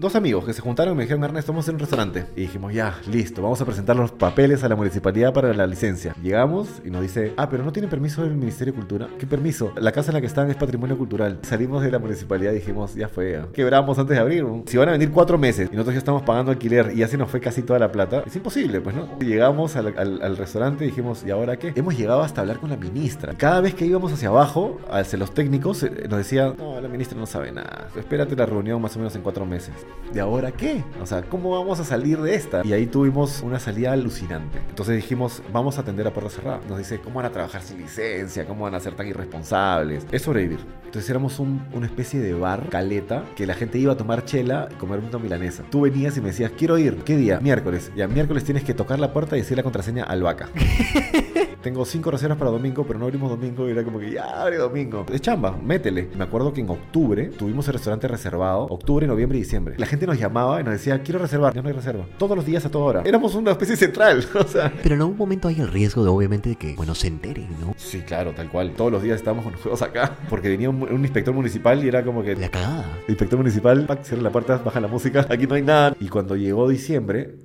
Dos amigos que se juntaron y me dijeron, Ernesto, vamos a un restaurante. Y dijimos, ya, listo, vamos a presentar los papeles a la municipalidad para la licencia. Llegamos y nos dice, ah, pero no tiene permiso del Ministerio de Cultura. ¿Qué permiso? La casa en la que están es patrimonio cultural. Salimos de la municipalidad y dijimos, ya fue, quebramos antes de abrir. Si van a venir cuatro meses y nosotros ya estamos pagando alquiler y ya se nos fue casi toda la plata, es imposible, pues, ¿no? Llegamos al, al- al restaurante y dijimos, ¿y ahora qué? Hemos llegado hasta hablar con la ministra. Cada vez que íbamos hacia abajo, hacia los técnicos, eh, nos decían, no, la ministra no sabe nada. Espérate la reunión más o menos en cuatro meses. ¿De ahora qué? O sea, ¿cómo vamos a salir de esta? Y ahí tuvimos una salida alucinante. Entonces dijimos, vamos a atender a puerta cerrada. Nos dice, ¿cómo van a trabajar sin licencia? ¿Cómo van a ser tan irresponsables? Es sobrevivir. Entonces éramos un- una especie de bar, caleta, que la gente iba a tomar chela y comer una milanesa. Tú venías y me decías, quiero ir. ¿Qué día? Miércoles. Ya, miércoles tienes que tocar la puerta y decir la contraseña albahaca. Tengo cinco reservas para domingo, pero no abrimos domingo. Y era como que ya abre domingo. De chamba, métele. Me acuerdo que en octubre tuvimos el restaurante reservado. Octubre, noviembre y diciembre. La gente nos llamaba y nos decía, quiero reservar. Ya no hay reserva. Todos los días a toda hora. Éramos una especie central. O sea. Pero en algún momento hay el riesgo de, obviamente, de que, bueno, se enteren, ¿no? Sí, claro, tal cual. Todos los días estábamos con los juegos acá. Porque venía un, un inspector municipal y era como que. La cagada. El inspector municipal, pac, cierra la puerta, baja la música. Aquí no hay nada. Y cuando llegó diciembre,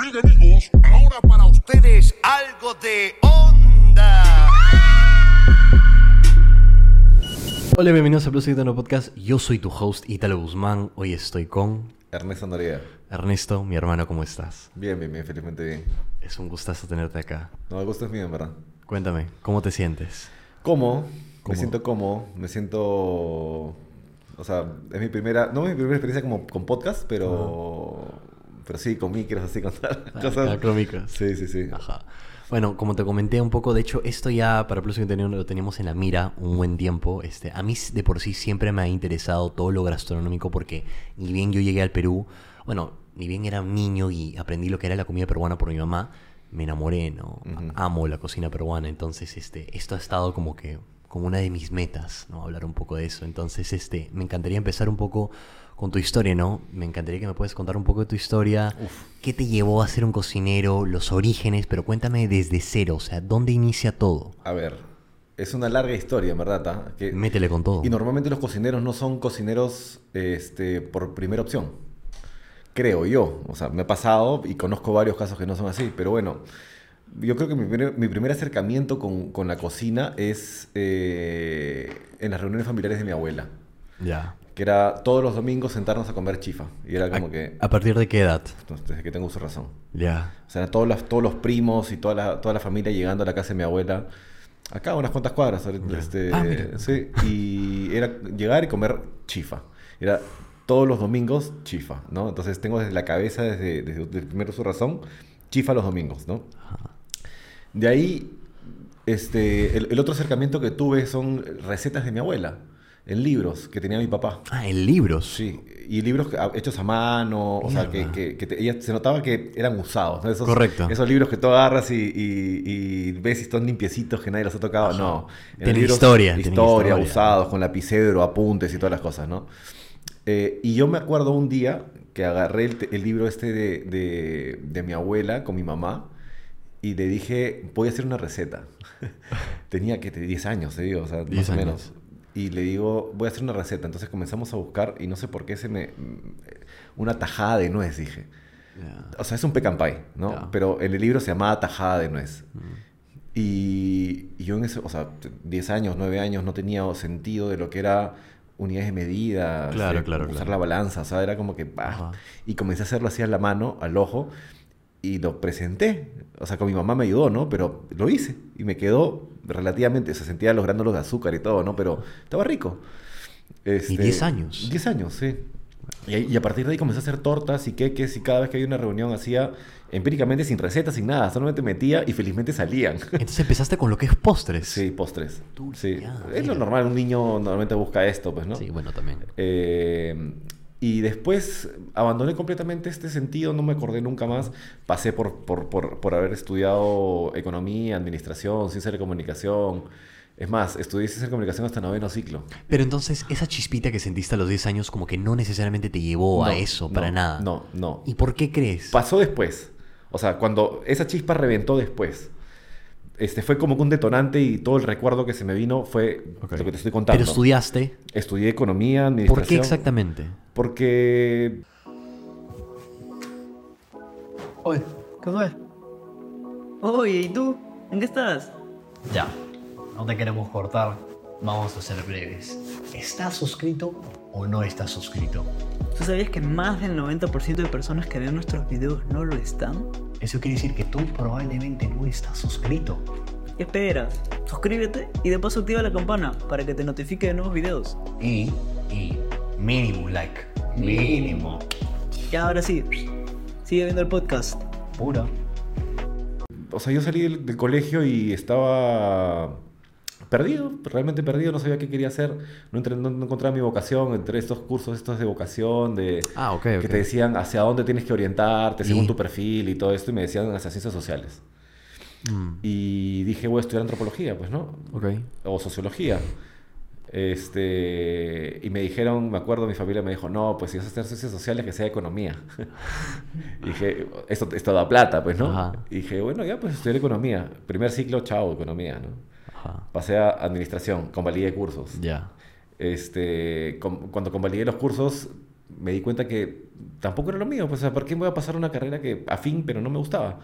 Bien amigos, ahora para ustedes algo de onda. Hola, bienvenidos a Plus Gitano Podcast. Yo soy tu host, Italo Guzmán. Hoy estoy con Ernesto Noriega. Ernesto, mi hermano, ¿cómo estás? Bien, bien, bien, felizmente bien. Es un gustazo tenerte acá. No, el gusto es mío, en verdad. Cuéntame, ¿cómo te sientes? ¿Cómo? Me siento cómodo, me siento... O sea, es mi primera... No es mi primera experiencia como con podcast, pero... Pero sí, con micros, así, con tal- cosas... Ah, crómicas. Sí, sí, sí. Ajá. Bueno, como te comenté un poco, de hecho, esto ya para Plus Gitano lo teníamos en la mira un buen tiempo. Este, a mí de por sí siempre me ha interesado todo lo gastronómico porque ni bien yo llegué al Perú, bueno, ni bien era un niño y aprendí lo que era la comida peruana por mi mamá, me enamoré, ¿no? Amo la cocina peruana, entonces este, esto ha estado como que como una de mis metas, ¿no? Hablar un poco de eso. Entonces, este, me encantaría empezar un poco con tu historia, ¿no? Me encantaría que me puedas contar un poco de tu historia. ¿Qué te llevó a ser un cocinero? Los orígenes, pero cuéntame desde cero, o sea, ¿dónde inicia todo? A ver, es una larga historia, verdad. ¿ah? Que- Métele con todo. Y normalmente los cocineros no son cocineros este, por primera opción. Creo yo. O sea, me ha pasado y conozco varios casos que no son así. Pero bueno, yo creo que mi primer, mi primer acercamiento con, con la cocina es eh, en las reuniones familiares de mi abuela. Ya. Que era todos los domingos sentarnos a comer chifa. Y era como ¿A, que... ¿A partir de qué edad? Desde que tengo su razón. Ya. O sea, todos, los, todos los primos y toda la, toda la familia llegando a la casa de mi abuela. Acá, unas cuantas cuadras. Este, Ah, sí, y era llegar y comer chifa. Era todos los domingos chifa, ¿no? Entonces tengo desde la cabeza, desde, desde, desde primero su razón, chifa los domingos, ¿no? De ahí, este, el, el otro acercamiento que tuve son recetas de mi abuela, en libros que tenía mi papá. Ah, en libros. Sí, y libros que- a- hechos a mano, o sea, que, Mierda. que- que te- ella se notaba que eran usados, ¿no? Esos, Correcto. Esos libros que tú agarras y, y- y ves si están limpiecitos, que nadie los ha tocado, no. Eran Tienen libros historia, Historia, historia. usados, con lapicero, apuntes y todas las cosas, ¿no? Eh, y yo me acuerdo un día que agarré el, el libro este de, de- de mi abuela con mi mamá y le dije, voy a hacer una receta. Tenía que 10 años, te digo, o sea, 10 más o menos. Y le digo, voy a hacer una receta. Entonces comenzamos a buscar y no sé por qué se me... Una tajada de nuez, dije. Ya. O sea, es un pecan pie, ¿no? Ya. Pero en el libro se llamaba tajada de nuez. Y, y yo en ese, o sea, t- 10 años, 9 años, no tenía sentido de lo que era unidades de medida, Claro, claro, usar claro. la balanza, o sea, era como que... bah. Y comencé a hacerlo así a la mano, al ojo, y lo presenté. O sea, con mi mamá me ayudó, ¿no? Pero lo hice y me quedó relativamente, se sentía los de azúcar y todo, ¿no? Pero estaba rico. Este, 10 años? 10 años, sí. Y, y a partir de ahí comencé a hacer tortas y queques y cada vez que había una reunión hacía empíricamente sin recetas, sin nada, solamente metía y felizmente salían. Entonces empezaste con lo que es postres. sí, postres. Dulce, Sí. ya, Es lo normal, un niño normalmente busca esto, pues, ¿no? Sí, bueno, también. Eh, y después abandoné completamente este sentido, no me acordé nunca más. Pasé por, por, por, por haber estudiado economía, administración, ciencia de comunicación. Es más, estudié ciencia de comunicación hasta noveno ciclo. Pero entonces, esa chispita que sentiste a los 10 años como que no necesariamente te llevó a eso, no, para nada. No, no. ¿Y por qué crees? Pasó después. O sea, cuando esa chispa reventó después. Este, fue como que un detonante y todo el recuerdo que se me vino fue lo que te estoy contando. Pero estudiaste. Estudié economía, ¿Por administración. qué exactamente? Porque Oye, ¿qué fue? Oye, ¿y tú? ¿En qué estás? Ya, no te queremos cortar. Vamos a ser breves. ¿Estás suscrito o no estás suscrito? ¿Tú sabías que más del 90% de personas que ven nuestros videos no lo están? Eso quiere decir que tú probablemente no estás suscrito. ¿Qué esperas? Suscríbete y de paso activa la campana para que te notifique de nuevos videos. Y, y, mínimo like. Mínimo. Y ahora sí, sigue viendo el podcast. Pura. o sea, yo salí del, del colegio y estaba perdido, realmente perdido, no sabía qué quería hacer, no, entré- no- no encontraba mi vocación entre estos cursos estos de vocación, de Ah, que te decían hacia dónde tienes que orientarte según Y- tu perfil y todo esto, y me decían hacia ciencias sociales. Mm, Y dije, voy a estudiar antropología, pues, ¿no? ok. o sociología. Este, y me dijeron, me acuerdo, mi familia me dijo, no, pues si vas a hacer ciencias sociales, que sea economía. y dije, esto, esto da plata, pues, ¿no? Ajá. Y dije, bueno, ya, pues estudiar economía. Primer ciclo, chao, economía, ¿no? Ajá. Pasé a administración, convalidé cursos. Ya. Este, com- cuando convalidé los cursos, me di cuenta que tampoco era lo mío. Pues, ¿por qué me voy a pasar una carrera que afín, pero no me gustaba?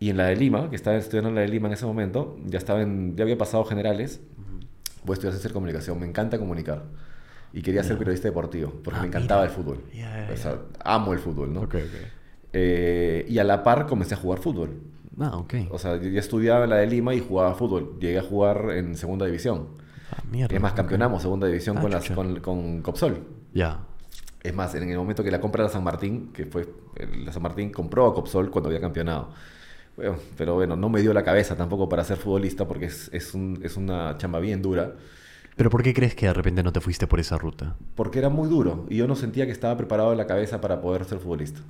Y en la de Lima, que estaba estudiando en la de Lima en ese momento, ya, estaba en, ya había pasado generales, voy a estudiar ciencia comunicación. Me encanta comunicar. Y quería ser Ya. periodista deportivo, porque Ah, me encantaba mira. el fútbol. Ya, ya, O sea, amo el fútbol, ¿no? Ok, ok. Eh, y a la par comencé a jugar fútbol. Ah, ok. O sea, yo estudiaba en la de Lima y jugaba fútbol. Llegué a jugar en segunda división. Ah, mierda. Es más, ok. campeonamos segunda división Ah, con, las, chucha. con, con Copsol. Ya. Es más, en el momento que la compra la San Martín, que fue la San Martín compró a Copsol cuando había campeonado. Bueno, pero bueno, no me dio la cabeza tampoco para ser futbolista porque es, es, un- es una chamba bien dura. Pero ¿por qué crees que de repente no te fuiste por esa ruta? Porque era muy duro y yo no sentía que estaba preparado en la cabeza para poder ser futbolista.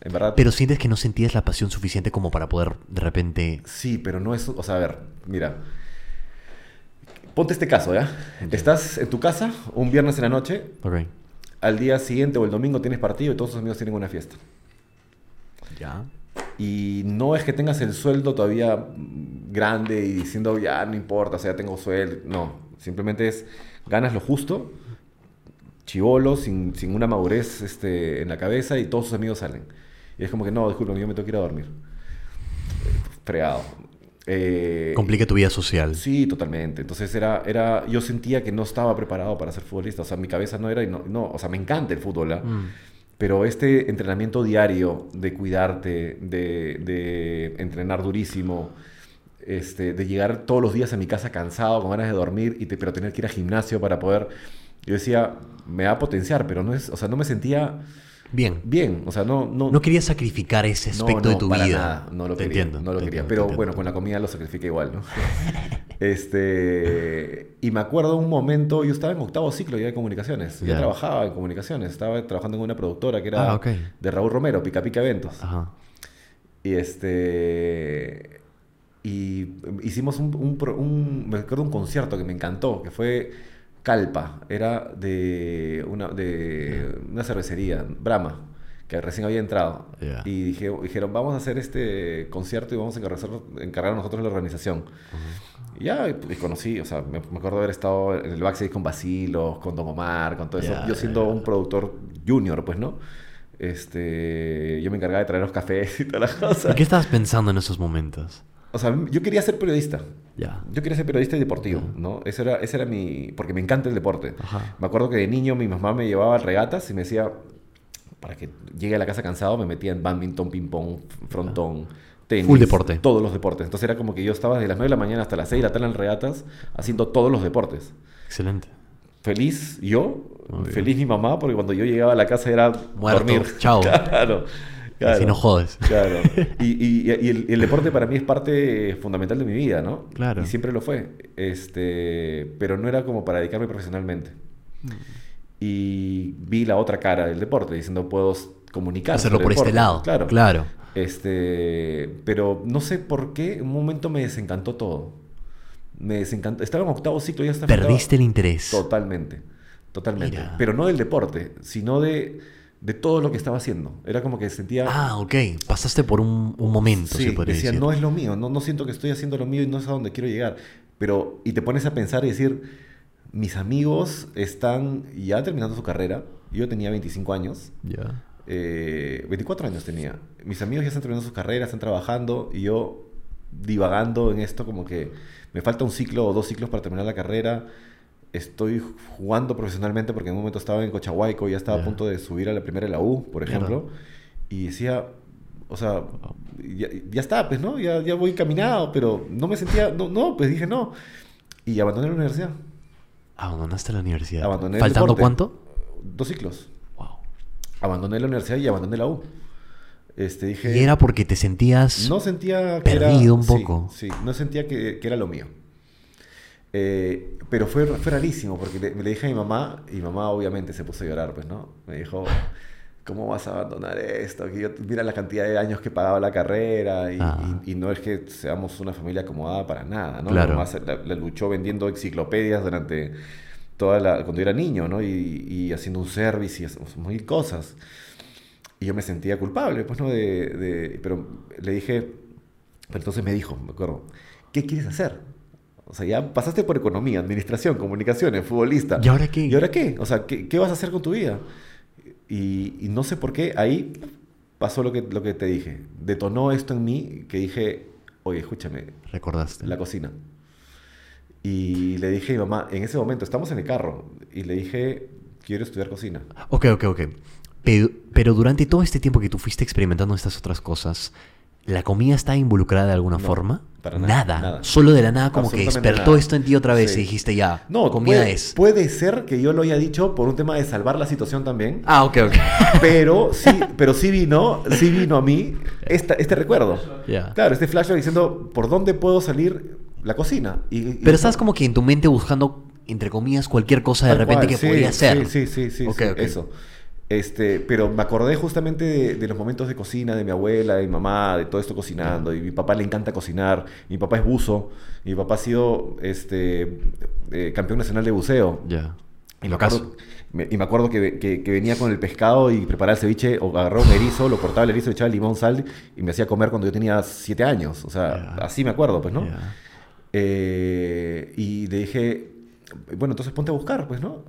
En verdad, Pero sientes que no sentías la pasión suficiente como para poder de repente... sí, pero no es... O sea, a ver, mira. Ponte este caso, ¿ya? Estás en tu casa un viernes en la noche, Ok. al día siguiente o el domingo tienes partido y todos tus amigos tienen una fiesta. Ya. Y no es que tengas el sueldo todavía grande y diciendo, ya no importa, o sea, ya tengo sueldo. No, simplemente es, ganas lo justo, chivolo, sin, sin una madurez este, en la cabeza y todos sus amigos salen. Y es como que, no, disculpa, yo me tengo que ir a dormir. Eh, Fregado. Eh, Complica tu vida social. Sí, totalmente. Entonces era, era, yo sentía que no estaba preparado para ser futbolista. O sea, mi cabeza no era, y no, no, o sea, me encanta el fútbol, ¿ah? Mm. Pero este entrenamiento diario de cuidarte, de, de entrenar durísimo, este, de llegar todos los días a mi casa cansado, con ganas de dormir, y te- pero tener que ir al gimnasio para poder... Yo decía, me va a potenciar, pero no es, o sea, no me sentía Bien. bien. O sea, no... No, No querías sacrificar ese aspecto no, de tu para vida. nada, no lo te quería. entiendo. no lo quería. entiendo, Pero bueno, con la comida lo sacrifiqué igual, ¿no? este. Y me acuerdo un momento, yo estaba en octavo ciclo ya de comunicaciones. Ya Ya. trabajaba en comunicaciones. Estaba trabajando en una productora que era Ah, de Raúl Romero, Pica Pica Eventos. Ajá. Y este. Y hicimos un, un- Me acuerdo un concierto que me encantó, que fue Calpa. Era de una, de una cervecería, Brahma, que recién había entrado. Ya. Y dije, dijeron, vamos a hacer este concierto y vamos a encargar, encargar nosotros la organización. Y ya, y conocí, o sea, me, me acuerdo haber estado en el backstage con Basilos, con Don Omar, con todo eso. Ya, Yo siendo ya. un productor junior, pues, ¿no? Este, yo me encargaba de traer los cafés y todas las cosas. ¿Y qué estabas pensando en esos momentos? O sea, yo quería ser periodista. Ya. Yo quería ser periodista y deportivo, ¿no? Ese era, ese era mi... Porque me encanta el deporte. Ajá. Me acuerdo que de niño mi mamá me llevaba a regatas y me decía, para que llegue a la casa cansado, me metía en badminton, ping-pong, frontón, tenis. Full deporte. Todos los deportes. Entonces era como que yo estaba desde las 9 de la mañana hasta las 6 de la tarde en regatas haciendo todos los deportes. Excelente. Feliz yo, Muy bien. feliz mi mamá, porque cuando yo llegaba a la casa era Muerto. dormir. Chao. claro. Claro. Así no jodes. Claro. Y, y- y el, y el deporte para mí es parte fundamental de mi vida, ¿no? Claro. Y siempre lo fue. Este, pero no era como para dedicarme profesionalmente. Mm. Y vi la otra cara del deporte, diciendo, puedo comunicar. Hacerlo por este deporte". lado. Claro. Claro. Este, pero no sé por qué, en un momento me desencantó todo. Me desencantó. Estaba en octavo ciclo, ya estaba. Perdiste el interés. Totalmente, totalmente. Mira. Pero no del deporte, sino de, de todo lo que estaba haciendo. Era como que sentía... Ah, ok. Pasaste por un, un momento, Sí, se podría decía, decir. no es lo mío, no, no siento que estoy haciendo lo mío y no es a donde quiero llegar. Pero, y te pones a pensar y decir, mis amigos están ya terminando su carrera, yo tenía 25 años, Ya. eh, 24 años tenía, mis amigos ya están terminando sus carreras, están trabajando y yo divagando en esto como que me falta un ciclo o dos ciclos para terminar la carrera. Estoy jugando profesionalmente porque en un momento estaba en Cochahuayco y ya estaba a punto de subir a la primera de la U, por ejemplo. Y decía, o sea, ya, ya está, pues, ¿no? Ya, ya voy caminado, pero no me sentía, no, no, pues dije no. Y abandoné la universidad. Abandonaste la universidad. Abandoné el ¿Faltando deporte. cuánto? Dos ciclos. Wow. Abandoné la universidad y abandoné la U. Este, dije, Y era porque te sentías... no sentía que perdido era, un sí, poco. Sí, no sentía que, que era lo mío. Eh, pero fue, fue rarísimo porque le, me le dije a mi mamá y mamá obviamente se puso a llorar, pues, ¿no? Me dijo, ¿cómo vas a abandonar esto? Que yo, mira la cantidad de años que pagaba la carrera y, Ah. y- y no es que seamos una familia acomodada para nada, ¿no? Claro. Mamá se- la, la luchó vendiendo enciclopedias durante toda la, cuando era niño, ¿no? Y, y haciendo un service y mil cosas. Y yo me sentía culpable, pues, ¿no? De, de- pero le dije, pero entonces me dijo, me acuerdo, ¿qué quieres hacer? O sea, ya pasaste por economía, administración, comunicaciones, futbolista. ¿Y ahora qué? ¿Y ahora qué? O sea, ¿qué, qué vas a hacer con tu vida? Y, y no sé por qué ahí pasó lo que, lo que te dije. Detonó esto en mí que dije, oye, escúchame, Recordaste. la cocina. Y le dije a mi mamá, en ese momento, estamos en el carro, y le dije, quiero estudiar cocina. Ok, ok, ok. Pero, pero durante todo este tiempo que tú fuiste experimentando estas otras cosas, ¿la comida está involucrada de alguna No, forma? para nada, nada. Solo de la nada como que despertó nada. esto en ti otra vez Sí. y dijiste ya, No, comida puede, es. puede ser que yo lo haya dicho por un tema de salvar la situación también. Ah, ok, ok. Pero sí, pero sí vino, sí vino a mí esta, este recuerdo. Ya. Claro, este flashback diciendo por dónde puedo salir la cocina. Y, y- Pero estás como que en tu mente buscando, entre comillas, cualquier cosa de repente cual, que sí, podía ser. Sí, sí, sí, eso. Este, pero me acordé justamente de, de los momentos de cocina de mi abuela, de mi mamá, de todo esto cocinando. Y mi papá le encanta cocinar. Mi papá es buzo. Mi papá ha sido este, eh, campeón nacional de buceo. Ya. Y me acuerdo, me- y me acuerdo que, que- que venía con el pescado y preparaba el ceviche, o agarraba un erizo, lo cortaba el erizo, le echaba limón, sal y me hacía comer cuando yo tenía siete años. O sea, así me acuerdo, pues, ¿no? Eh, y le dije, bueno, entonces ponte a buscar, pues, ¿no?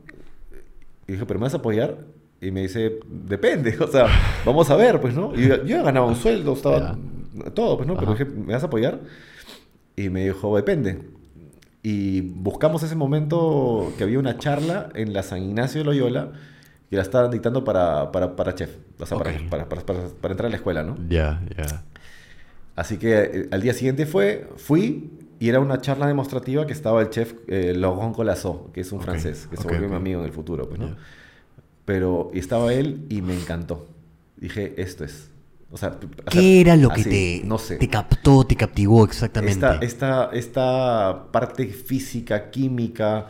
Y dije, ¿pero me vas a apoyar? Y me dice, depende, o sea, vamos a ver, pues, ¿no? Y yo, yo ganaba un sueldo, estaba todo, pues, ¿no? Pero dije, ¿me vas a apoyar? Y me dijo, depende. Y buscamos ese momento que había una charla en la San Ignacio de Loyola que la estaban dictando para, para, para chef, o sea, para- Ok. para, para, para- para entrar a la escuela, ¿no? Ya, ya. Así que eh, al día siguiente fue, fui y era una charla demostrativa que estaba el chef eh, Laurent Colasso, que es un Ok, francés, que se ok, volvió mi amigo en el futuro, pues, ¿no? Ya. Pero estaba él y me encantó. Dije, esto es. O sea, p- o sea, ¿Qué era lo que así, te, no sé. te captó, te captivó exactamente? Esta, esta, esta parte física, química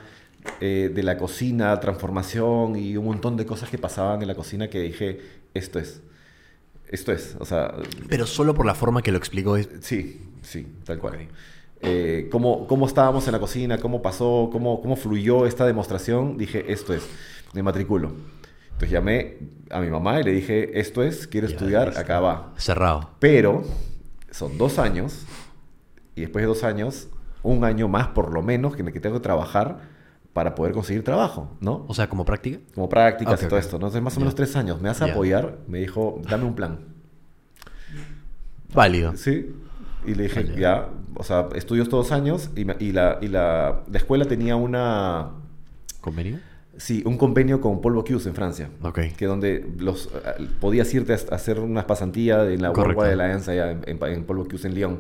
eh, de la cocina, transformación y un montón de cosas que pasaban en la cocina que dije, esto es. Esto es. O sea, Pero solo por la forma que lo explicó. es- Sí, sí, tal cual. Eh, cómo, cómo estábamos en la cocina, cómo pasó, cómo, cómo fluyó esta demostración, dije, esto es, me matriculo. Entonces llamé a mi mamá y le dije, esto es, quiero Ya, estudiar, acá va. Cerrado. Pero son dos años y después de dos años, un año más por lo menos que en el que tengo que trabajar para poder conseguir trabajo, ¿no? O sea, como práctica. Como prácticas y todo esto, ¿no? Entonces más o menos tres años. ¿Me vas a Ya. apoyar? Me dijo, dame un plan. Válido. Sí. Y le dije, Vale. ya, o sea, estudios todos años y, y, la, y la, la escuela tenía una, ¿Convenio? Sí, un convenio con Paul Bocuse en Francia. Ok. Que donde los, podías irte a hacer unas pasantías en la Correcto. World de la allá en, en, en Paul Bocuse en Lyon.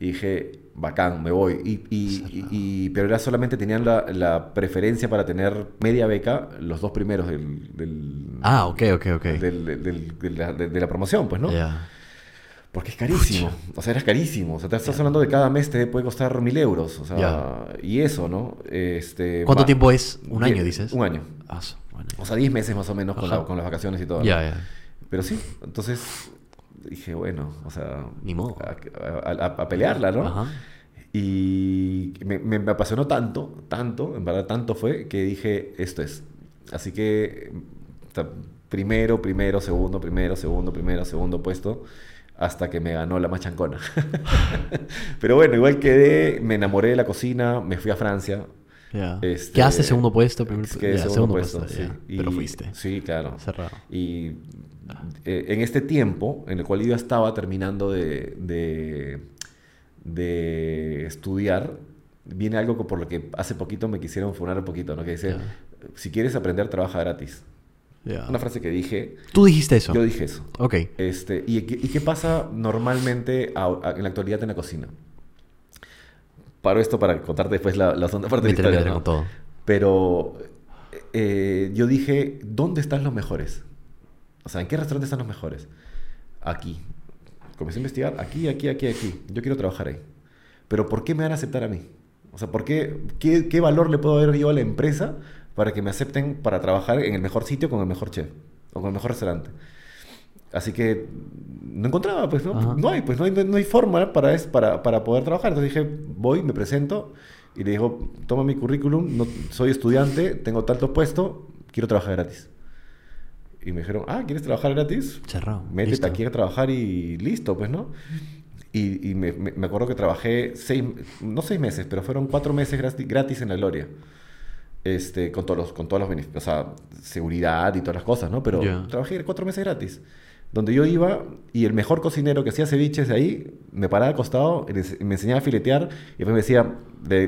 Y dije, bacán, me voy. Y, y- y- y- pero era solamente tenían la, la preferencia para tener media beca los dos primeros del, del- Ah, ok, ok, ok. del- de, la, de- de la promoción, pues, ¿no? Ya. Porque es carísimo. O sea, era carísimo. O sea, te estás hablando de cada mes te puede costar mil euros. O sea, Ya. y eso, ¿no? Este, ¿Cuánto va- tiempo es? ¿Un año, dices? Un año. Ah, bueno. O sea, 10 meses más o menos con, la- con las vacaciones y todo. ¿no? Ya, ya. Pero sí, entonces dije, bueno, o sea, Ni modo. A, a- a- a pelearla, ¿no? Ajá. Y me, me- me apasionó tanto, tanto, en verdad tanto fue, que dije, esto es. Así que o sea, primero, primero, segundo, primero, segundo, primero, segundo puesto, hasta que me ganó la machancona. Pero bueno, igual quedé, me enamoré de la cocina, me fui a Francia. Ya. Este, ¿Qué hace segundo puesto? Primer, Quedé ya, segundo puesto, sí. ya. Y- Pero fuiste. Sí, claro. Cerrado. Y eh, en este tiempo en el cual yo estaba terminando de, de, de estudiar, viene algo que por lo que hace poquito me quisieron funar un poquito, ¿no? Que dice, si quieres aprender, trabaja gratis. Ya. Una frase que dije, Tú dijiste eso. yo dije eso. Ok. Este, ¿y, qué- y qué pasa normalmente a- a- en la actualidad en la cocina? Paro esto para contarte después la, la segunda parte de la historia. ¿no? con todo. Pero eh, yo dije, ¿dónde están los mejores? O sea, ¿en qué restaurante están los mejores? Aquí. Comencé a investigar, aquí, aquí, aquí, aquí. Yo quiero trabajar ahí. Pero ¿por qué me van a aceptar a mí? O sea, ¿por qué, qué, qué valor le puedo dar yo a la empresa para que me acepten para trabajar en el mejor sitio con el mejor chef o con el mejor restaurante? Así que no encontraba, pues no, Ajá. no hay, pues no hay, no hay forma para, es- para, para poder trabajar. Entonces dije, voy, me presento y le digo, toma mi currículum, no, soy estudiante, tengo tanto puesto, quiero trabajar gratis. Y me dijeron, ah, ¿quieres trabajar gratis? Cerrado. Métete Listo. aquí a trabajar y listo, pues, ¿no? Y, y me, me- acuerdo que trabajé seis, no seis meses, pero fueron cuatro meses gratis en la Gloria. Este, con todos los, con todos los beneficios, o sea, seguridad y todas las cosas, ¿no? Pero Ya. trabajé cuatro meses gratis. Donde yo iba y el mejor cocinero que hacía ceviches de ahí me paraba al costado me enseñaba a filetear y después me decía,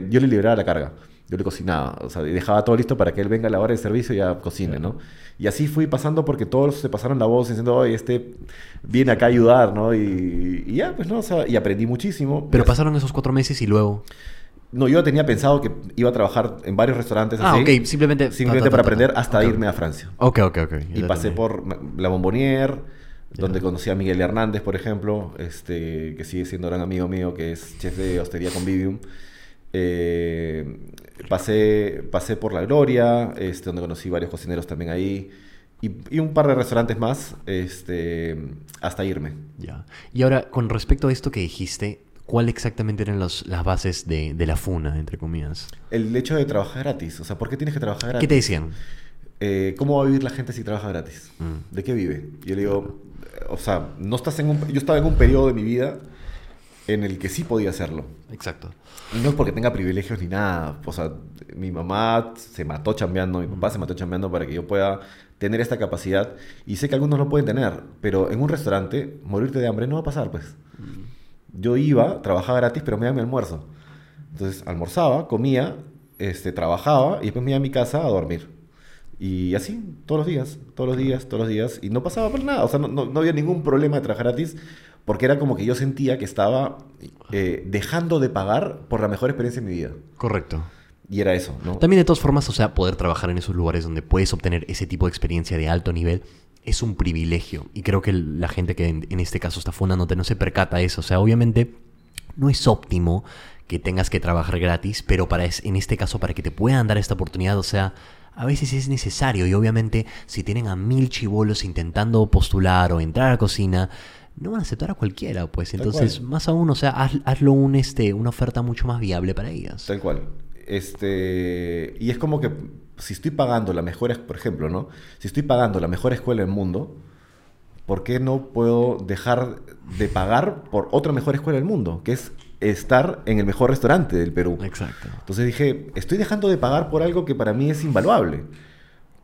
yo le liberaba la carga. Yo le cocinaba, o sea, y dejaba todo listo para que él venga a la hora de servicio y ya cocine, ¿no? Y así fui pasando porque todos se pasaron la voz diciendo, oye, este viene acá a ayudar, ¿no? Y, y ya, pues, ¿no? O sea, y aprendí muchísimo. Pero pasaron esos cuatro meses y luego. No, yo tenía pensado que iba a trabajar en varios restaurantes Ah, así. ok, simplemente- Simplemente ta, ta, para ta, aprender hasta irme a Francia. Ok, ok, ok. Y Ya pasé por La Bombonier, donde conocí a Miguel Hernández, por ejemplo, este, que sigue siendo gran amigo mío, que es chef de Hostería Convivium. Eh, pasé, pasé por La Gloria, este, donde conocí varios cocineros también ahí. Y, y un par de restaurantes más, este, hasta irme. Ya. Y ahora, con respecto a esto que dijiste, ¿cuál exactamente eran los- las bases de, de la funa, entre comillas? El hecho de trabajar gratis. O sea, ¿por qué tienes que trabajar gratis? ¿Qué te decían? eh, ¿cómo va a vivir la gente si trabaja gratis? Mm. ¿De qué vive? Yo le digo, o sea, no estás en un, yo estaba en un periodo de mi vida en el que sí podía hacerlo. Exacto. Y no es porque tenga privilegios ni nada. O sea, mi mamá se mató chambeando, mi papá se mató chambeando para que yo pueda tener esta capacidad. Y sé que algunos no pueden tener, pero en un restaurante, morirte de hambre no va a pasar, pues. Yo iba, trabajaba gratis, pero me daba mi almuerzo. Entonces, almorzaba, comía, este, trabajaba y después me iba a mi casa a dormir. Y así, todos los días, todos los días, todos los días. Y no pasaba por nada. O sea, no, no- no había ningún problema de trabajar gratis porque era como que yo sentía que estaba eh, dejando de pagar por la mejor experiencia de mi vida. Correcto. Y era eso, ¿no? También de todas formas, o sea, poder trabajar en esos lugares donde puedes obtener ese tipo de experiencia de alto nivel es un privilegio. Y creo que la gente que en, en este caso está fundándote no se percata de eso. O sea, obviamente no es óptimo que tengas que trabajar gratis, pero para es- en este caso, para que te puedan dar esta oportunidad, o sea, a veces es necesario. Y obviamente, si tienen a mil chivolos intentando postular o entrar a la cocina, no van a aceptar a cualquiera, pues. Tal Entonces, cual. más aún, o sea, haz- hazlo un, este, una oferta mucho más viable para ellas. Tal cual. Este, y es como que si estoy pagando la mejor, por ejemplo, ¿no? Si estoy pagando la mejor escuela del mundo, ¿por qué no puedo dejar de pagar por otra mejor escuela del mundo? Que es estar en el mejor restaurante del Perú. Exacto. Entonces dije, estoy dejando de pagar por algo que para mí es invaluable.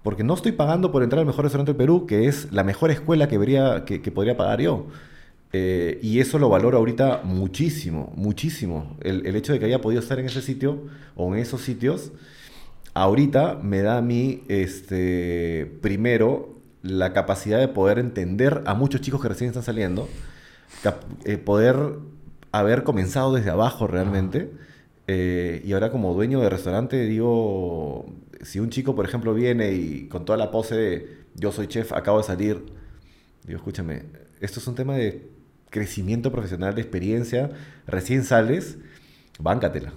Porque no estoy pagando por entrar al mejor restaurante del Perú, que es la mejor escuela que, vería, que, que podría pagar yo. Eh, y eso lo valoro ahorita muchísimo, muchísimo. El, el hecho de que haya podido estar en ese sitio o en esos sitios, ahorita me da a mí, este, primero, la capacidad de poder entender a muchos chicos que recién están saliendo, eh, poder haber comenzado desde abajo realmente. eh, y ahora como dueño de restaurante digo, si un chico, por ejemplo, viene y con toda la pose de yo soy chef, acabo de salir, digo, escúchame, esto es un tema de crecimiento profesional, de experiencia, recién sales, báncatela.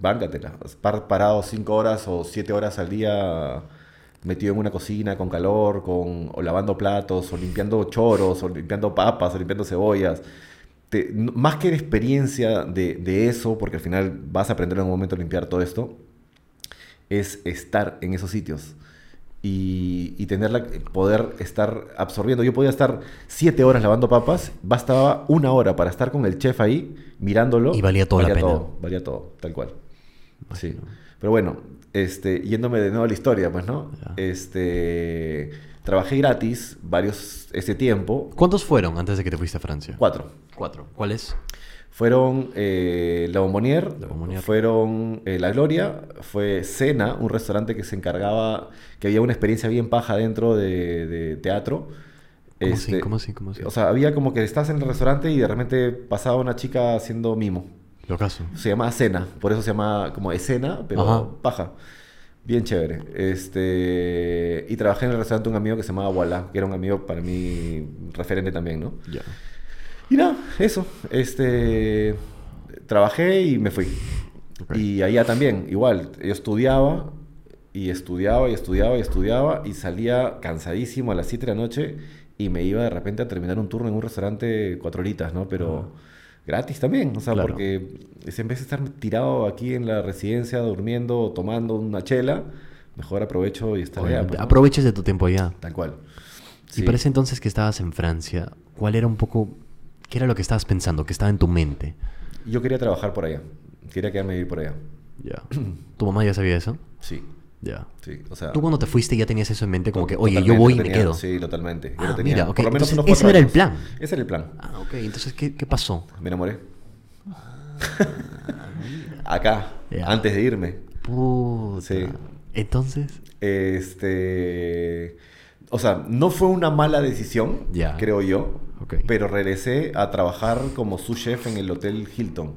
Báncatela. Par- parado cinco horas o siete horas al día metido en una cocina con calor, con, o lavando platos, o limpiando choros, o limpiando papas, o limpiando cebollas. Te- más que de experiencia de, de eso, porque al final vas a aprender en un momento a limpiar todo esto, es estar en esos sitios. y, y tenerla, poder estar absorbiendo. Yo podía estar siete horas lavando papas, bastaba una hora para estar con el chef ahí mirándolo. Y valía toda la pena. Todo, valía todo, tal cual. Sí. Pero bueno, este, yéndome de nuevo a la historia, pues, ¿no? Ya. Este, trabajé gratis varios ese tiempo, ¿Cuántos fueron antes de que te fuiste a Francia? cuatro. Cuatro. ¿Cuáles? Fueron eh, La Bombonière, La Bombonière. fueron eh, La Gloria, fue Cena, un restaurante que se encargaba, que había una experiencia bien paja dentro de, de teatro. ¿Cómo Este, así? ¿Cómo así? ¿Cómo así? O sea, había como que estás en el restaurante y de repente pasaba una chica haciendo mimo. Se llama Cena, por eso se llama como escena, pero Ajá. paja. Bien chévere. Este, y trabajé en el restaurante de un amigo que se llamaba Walla, que era un amigo para mí referente también, ¿no? Ya. Y nada, eso. Este, trabajé y me fui. Ok. Y allá también, igual. Yo estudiaba y estudiaba y estudiaba y estudiaba y salía cansadísimo a las 7 de la noche y me iba de repente a terminar un turno en un restaurante cuatro horitas, ¿no? Pero gratis también, o sea, Claro. porque en vez de estar tirado aquí en la residencia durmiendo o tomando una chela, mejor aprovecho y estar allá. Pues. Aproveches de tu tiempo allá. Tal cual. Y Sí. para ese entonces que estabas en Francia, ¿cuál era un poco... ¿Qué era lo que estabas pensando? ¿Qué estaba en tu mente? Yo quería trabajar por allá. Quería quedarme a vivir por allá. Ya. ¿Tu mamá ya sabía eso? Sí, Ya. sí. O sea, ¿Tú cuando te fuiste ya tenías eso en mente? Como que, oye, yo voy y me quedo. Sí, totalmente. Yo Ah, lo tenía. mira, ok, Por lo menos entonces unos ese era el plan. Ese era el plan. Ah, ok. Entonces, ¿qué, qué pasó? Me enamoré. Acá, Ya. antes de irme. Puta. Sí. Entonces... Este. O sea, no fue una mala decisión, Ya. creo yo. Ok. Pero regresé a trabajar como sous chef en el Hotel Hilton,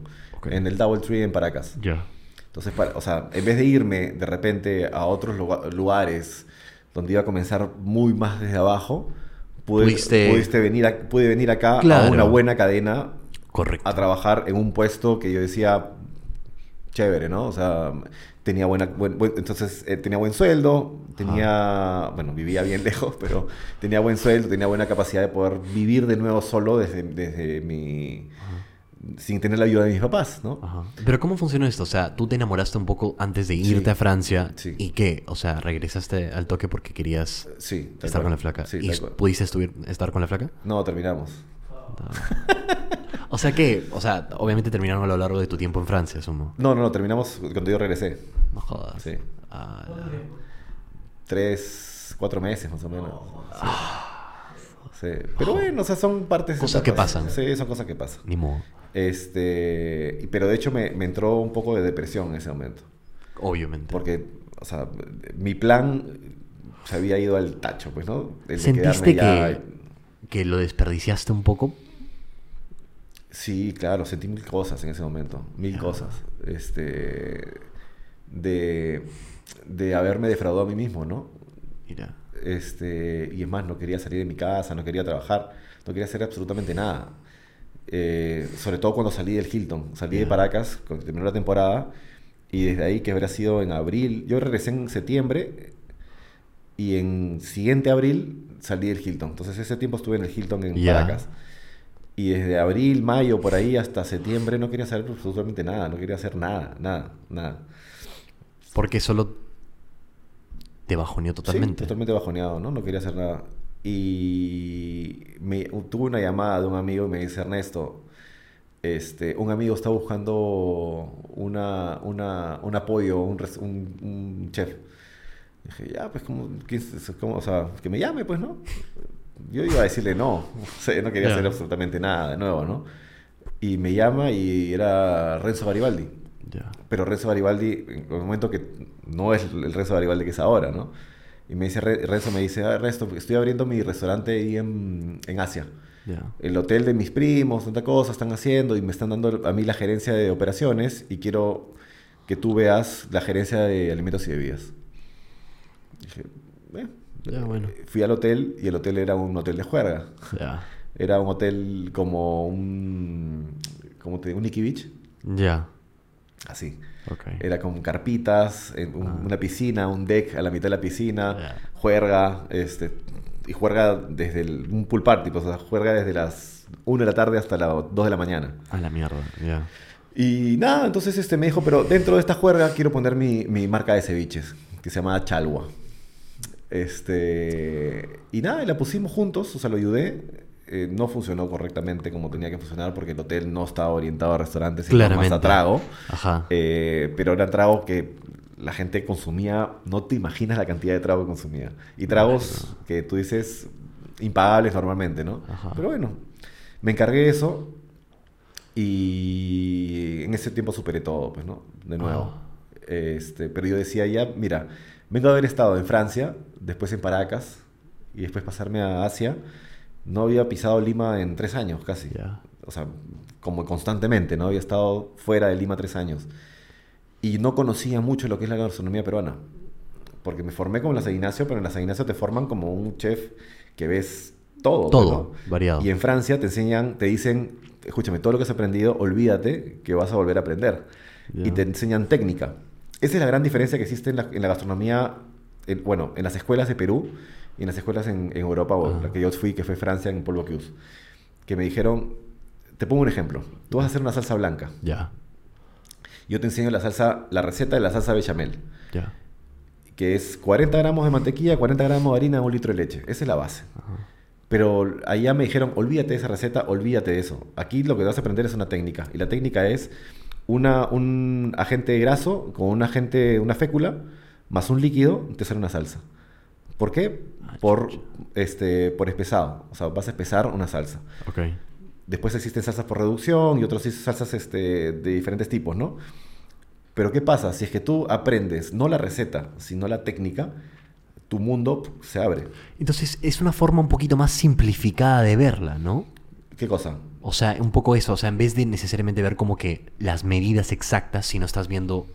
en el Double Tree en Paracas. Ya. Entonces, para- o sea, en vez de irme de repente a otros luga- lugares donde iba a comenzar muy más desde abajo, pude, Pudiste- pudiste venir a- pude venir acá a una buena cadena Correcto. a trabajar en un puesto que yo decía chévere, ¿no? O sea, tenía buena, buen- buen- entonces eh, tenía buen sueldo, tenía, bueno, vivía bien lejos, pero tenía buen sueldo, tenía buena capacidad de poder vivir de nuevo solo desde, desde mi, sin tener la ayuda de mis papás, ¿no? Ajá. Pero ¿cómo funcionó esto? O sea, tú te enamoraste un poco antes de irte Sí. a Francia. Sí. ¿Y qué? O sea, regresaste al toque porque querías Sí, estar con la flaca. Sí, ¿Y pudiste estar con la flaca? No, terminamos. O sea que, o sea, obviamente terminaron a lo largo de tu tiempo en Francia, asumo. No, no, no, terminamos cuando yo regresé. No jodas. Sí. Ah, Tres, cuatro meses más o menos. Sí. Sí. Pero bueno, o sea, son partes... Cosas que pasan. Sí, son cosas que pasan. ni modo. Este, pero de hecho me, me entró un poco de depresión en ese momento. Obviamente. Porque, o sea, mi plan se había ido al tacho, pues, ¿no? El ¿Sentiste que, que lo desperdiciaste un poco? Sí, claro, sentí mil cosas en ese momento, mil cosas. Este, de, de haberme defraudado a mí mismo, ¿no? Mira. Este, y es más, no quería salir de mi casa, no quería trabajar, no quería hacer absolutamente nada. Eh, sobre todo cuando salí del Hilton. Salí de. Paracas, cuando terminó la temporada, y desde ahí, que habrá sido en abril, yo regresé en septiembre, y en siguiente abril salí del Hilton. Entonces ese tiempo estuve en el Hilton en Ya. Paracas. Y desde abril, mayo, por ahí hasta septiembre no quería hacer absolutamente nada, no quería hacer nada, nada, nada. Porque solo te bajoneó totalmente. Sí, totalmente bajoneado, ¿no? No quería hacer nada. Y me, tuve una llamada de un amigo y me dice, Ernesto, este, un amigo está buscando una, una, un apoyo, un, un, un chef. Dije, ya, pues, ¿cómo, cómo? o sea, que me llame, pues, ¿no? Yo iba a decirle no, o sea, no quería Ya. hacer absolutamente nada de nuevo, ¿no? Y me llama y era Renzo Garibaldi. Ya. Pero Renzo Garibaldi, en el momento que no es el Renzo Garibaldi que es ahora, ¿no? Y me dice, Re- Renzo me dice, ah, Ernesto, estoy abriendo mi restaurante ahí en, en Asia. Ya. El hotel de mis primos, tanta cosa están haciendo y me están dando a mí la gerencia de operaciones y quiero que tú veas la gerencia de alimentos y bebidas. Dije, "Eh". Ya, bueno. Fui al hotel y el hotel era un hotel de juerga. Ya. Era un hotel como un, como te digo, un Nikki Beach, Ya. Así. Ok. Era con carpitas, un- Ah. una piscina, un deck a la mitad de la piscina, Ya. juerga, este, y juerga desde el- un pool party, pues, o sea, juerga desde las 1 de la tarde hasta las 2 de la mañana. A la mierda. Ya. Y nada, entonces este me dijo, pero dentro de esta juerga quiero poner mi, mi marca de ceviches, que se llama Chalwa. Este, y nada, y la pusimos juntos, o sea, lo ayudé. Eh, no funcionó correctamente como tenía que funcionar porque el hotel no estaba orientado a restaurantes, sino más Claramente. a trago. Ajá. Eh, pero era trago que la gente consumía, no te imaginas la cantidad de trago que consumía. Y tragos que tú dices impagables normalmente, ¿no? Ajá. Pero bueno, me encargué de eso y en ese tiempo superé todo, pues, ¿no? De nuevo. Este, pero yo decía ya, mira, vengo de haber estado en Francia, después en Paracas y después pasarme a Asia. No había pisado Lima en tres años casi. O sea, como constantemente, ¿no? Había estado fuera de Lima tres años. Y no conocía mucho lo que es la gastronomía peruana. Porque me formé como en la San Ignacio, pero en la San Ignacio te forman como un chef que ves todo. Todo, ¿no? variado. Y en Francia te enseñan, te dicen, escúchame, todo lo que has aprendido, olvídate que vas a volver a aprender. Y te enseñan técnica. Esa es la gran diferencia que existe en la, en la gastronomía, en- bueno, en las escuelas de Perú en las escuelas en, en Europa, o Ah. la que yo fui, que fue Francia, en Paul Bocuse. Que me dijeron, te pongo un ejemplo, tú vas a hacer una salsa blanca. Ya. Yo te enseño la salsa, la receta de la salsa bechamel, Ya. que es 40 gramos de mantequilla, 40 gramos de harina, un litro de leche. Esa es la base. Ajá. Pero allá me dijeron, olvídate de esa receta, olvídate de eso. Aquí lo que vas a aprender es una técnica. Y la técnica es una, un agente graso con un agente, una fécula, más un líquido, te sale una salsa. ¿Por qué? Ah, Por, chucha. este, por espesado. O sea, vas a espesar una salsa. Ok. Después existen salsas por reducción y otras salsas este, de diferentes tipos, ¿no? Pero ¿qué pasa? Si es que tú aprendes no la receta, sino la técnica, tu mundo se abre. Entonces es una forma un poquito más simplificada de verla, ¿no? ¿Qué cosa? O sea, un poco eso, o sea, en vez de necesariamente ver como que las medidas exactas, si no estás viendo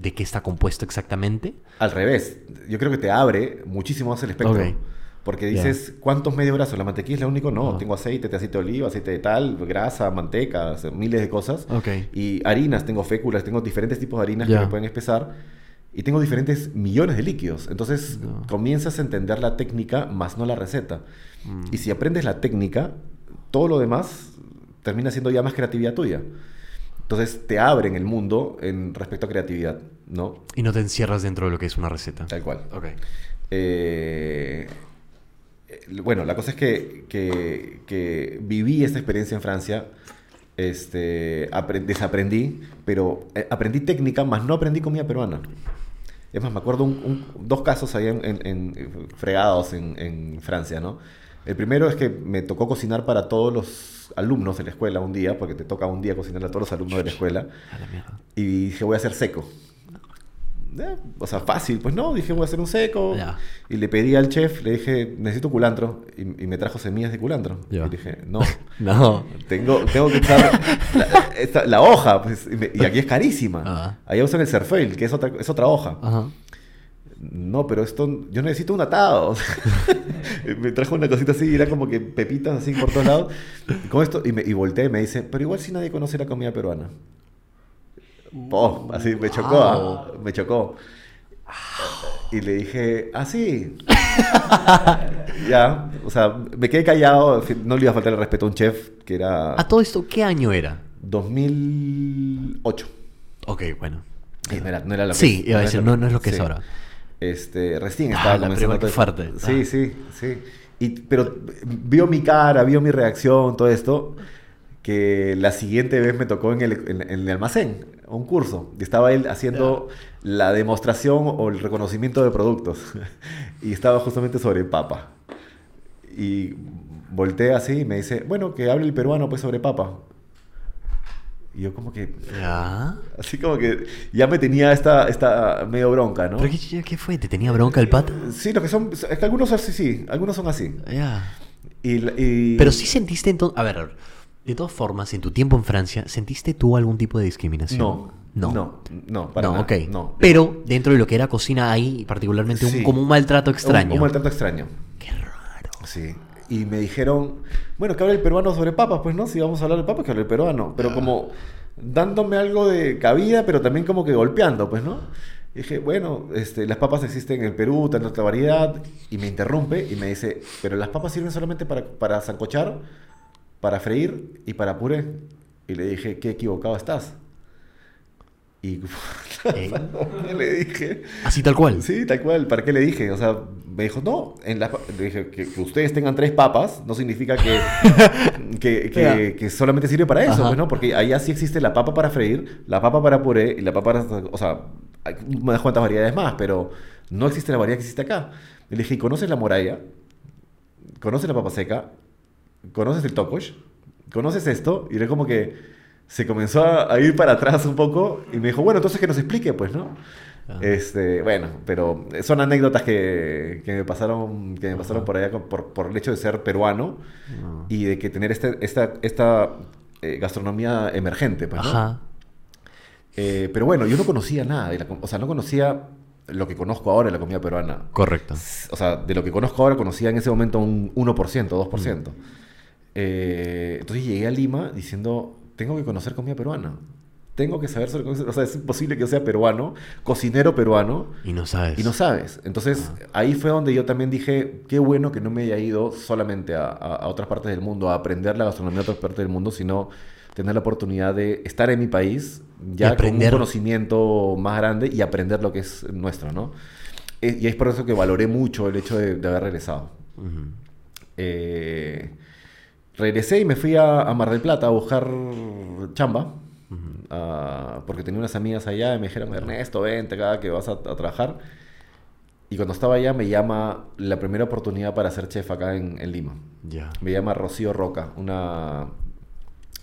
de qué está compuesto exactamente. Al revés, yo creo que te abre muchísimo más el espectro. Porque dices, ¿cuántos medio grasos? ¿La mantequilla es lo único? No, tengo aceite, aceite de oliva, aceite de tal, grasa, manteca, o sea, miles de cosas. Ok. Y harinas, tengo féculas, tengo diferentes tipos de harinas que me pueden espesar. Y tengo diferentes millones de líquidos. Entonces comienzas a entender la técnica más no la receta. Mm. Y si aprendes la técnica, todo lo demás termina siendo ya más creatividad tuya. Entonces te abren el mundo en respecto a creatividad, ¿no? Y no te encierras dentro de lo que es una receta. Tal cual. Ok. Eh, eh, bueno, la cosa es que, que- que viví esta experiencia en Francia, este, apre- desaprendí, pero eh, aprendí técnica, más no aprendí comida peruana. Es más, me acuerdo un- un- dos casos ahí en, en- en- fregados en, en Francia, ¿no? El primero es que me tocó cocinar para todos los alumnos de la escuela un día, porque te toca un día cocinar a todos los alumnos de la escuela. A la mierda. Y dije, voy a hacer seco. Eh, o sea, fácil, pues no, dije, voy a hacer un seco. Ya. Y le pedí al chef, le dije, necesito culantro. Y, y me trajo semillas de culantro. Ya. Y dije, no, No. tengo, tengo que usar la, esta- la hoja. pues, y, me- y aquí es carísima. Ah. Allá usan el cerfoil, que es otra, es otra hoja. Ajá. No, pero esto, yo necesito un atado. me trajo una cosita así, y era como que pepitas así por todos lados. Y con esto, y, me, y volteé y me dice, pero igual si nadie conoce la comida peruana. Oh, así me chocó, ah, me chocó. Y le dije, ah, sí. ya, o sea, me quedé callado, no le iba a faltar el respeto a un chef que era ¿A todo esto qué año era? 2008. Ok, bueno. Sí, no era, no era lo que Sí, iba a decir, no- no es lo que es sí. ahora. Este, recién Ah, estaba la comenzando esto. fuerte. Sí, Ah. sí, sí. Y, pero vio mi cara, vio mi reacción, todo esto, que la siguiente vez me tocó en el, en, en el almacén, un curso, y estaba él haciendo la demostración o el reconocimiento de productos, y estaba justamente sobre papa. Y volteé así y me dice, bueno, que hable el peruano pues sobre papa. Y yo como que, Ya. así como que ya me tenía esta, esta medio bronca, ¿no? ¿Pero qué, qué fue? ¿Te tenía bronca el pata? Sí, lo que son, es que algunos así, sí, algunos son así. Ya. Y, y- Pero sí sentiste entonces... A ver, de todas formas, en tu tiempo en Francia, ¿sentiste tú algún tipo de discriminación? No, No. no, no, para no, nada, ok. no. Pero dentro de lo que era cocina hay particularmente un, Sí. como un maltrato extraño. Un, un maltrato extraño, Qué raro. sí. Y me dijeron, bueno, que hable el peruano sobre papas, pues no, si vamos a hablar de papas, que hable el peruano. Pero como dándome algo de cabida, pero también como que golpeando, pues, ¿no? Y dije, bueno, este, las papas existen en el Perú, tanta otra variedad. Y me interrumpe y me dice, pero las papas sirven solamente para, para sancochar, para freír y para puré. Y le dije, qué equivocado estás. Y Eh, ¿qué le dije? así tal cual. Sí, tal cual. ¿Para qué le dije? O sea, me dijo, no, en la, le dije que, que ustedes tengan tres papas no significa que, que, que- que solamente sirve para eso, pues, ¿no? Porque allá sí existe la papa para freír, la papa para puré y la papa para... O sea, hay unas cuantas variedades más, pero no existe la variedad que existe acá. Y le dije, ¿y ¿conoces la moraya? ¿Conoces la papa seca? ¿Conoces el tokosh? ¿Conoces esto? Y era como que se comenzó a, ir para atrás un poco y me dijo, bueno, entonces que nos explique, pues, ¿no? Ah. Este, bueno, pero son anécdotas que, que me pasaron, que me pasaron por allá por, por el hecho de ser peruano Ah. y de que tener este, esta, esta eh, gastronomía emergente, pues, ¿no? Ajá. Eh, pero bueno, yo no conocía nada, de la o sea, no conocía lo que conozco ahora de la comida peruana. Correcto. O sea, de lo que conozco ahora conocía en ese momento un 1%, 2%. Mm. Eh, entonces llegué a Lima diciendo, tengo que conocer comida peruana. Tengo que saber sobre. O sea, es imposible que yo sea peruano, cocinero peruano, Y no sabes. y no sabes. Entonces, ahí fue donde yo también dije, qué bueno que no me haya ido solamente a, a- a otras partes del mundo, a aprender la gastronomía de otras partes del mundo, sino tener la oportunidad de estar en mi país, ya aprender. con un conocimiento más grande y aprender lo que es nuestro, ¿no? Eh, Y es por eso que valoré mucho el hecho de, de haber regresado. Ujú. Eh, regresé y me fui a, a Mar del Plata a buscar chamba. ah, porque tenía unas amigas allá y me dijeron, Ernesto, vente acá que vas a, a trabajar. Y cuando estaba allá me llama la primera oportunidad para ser chef acá en, en Lima. Ya. Me llama Rocío Roca, una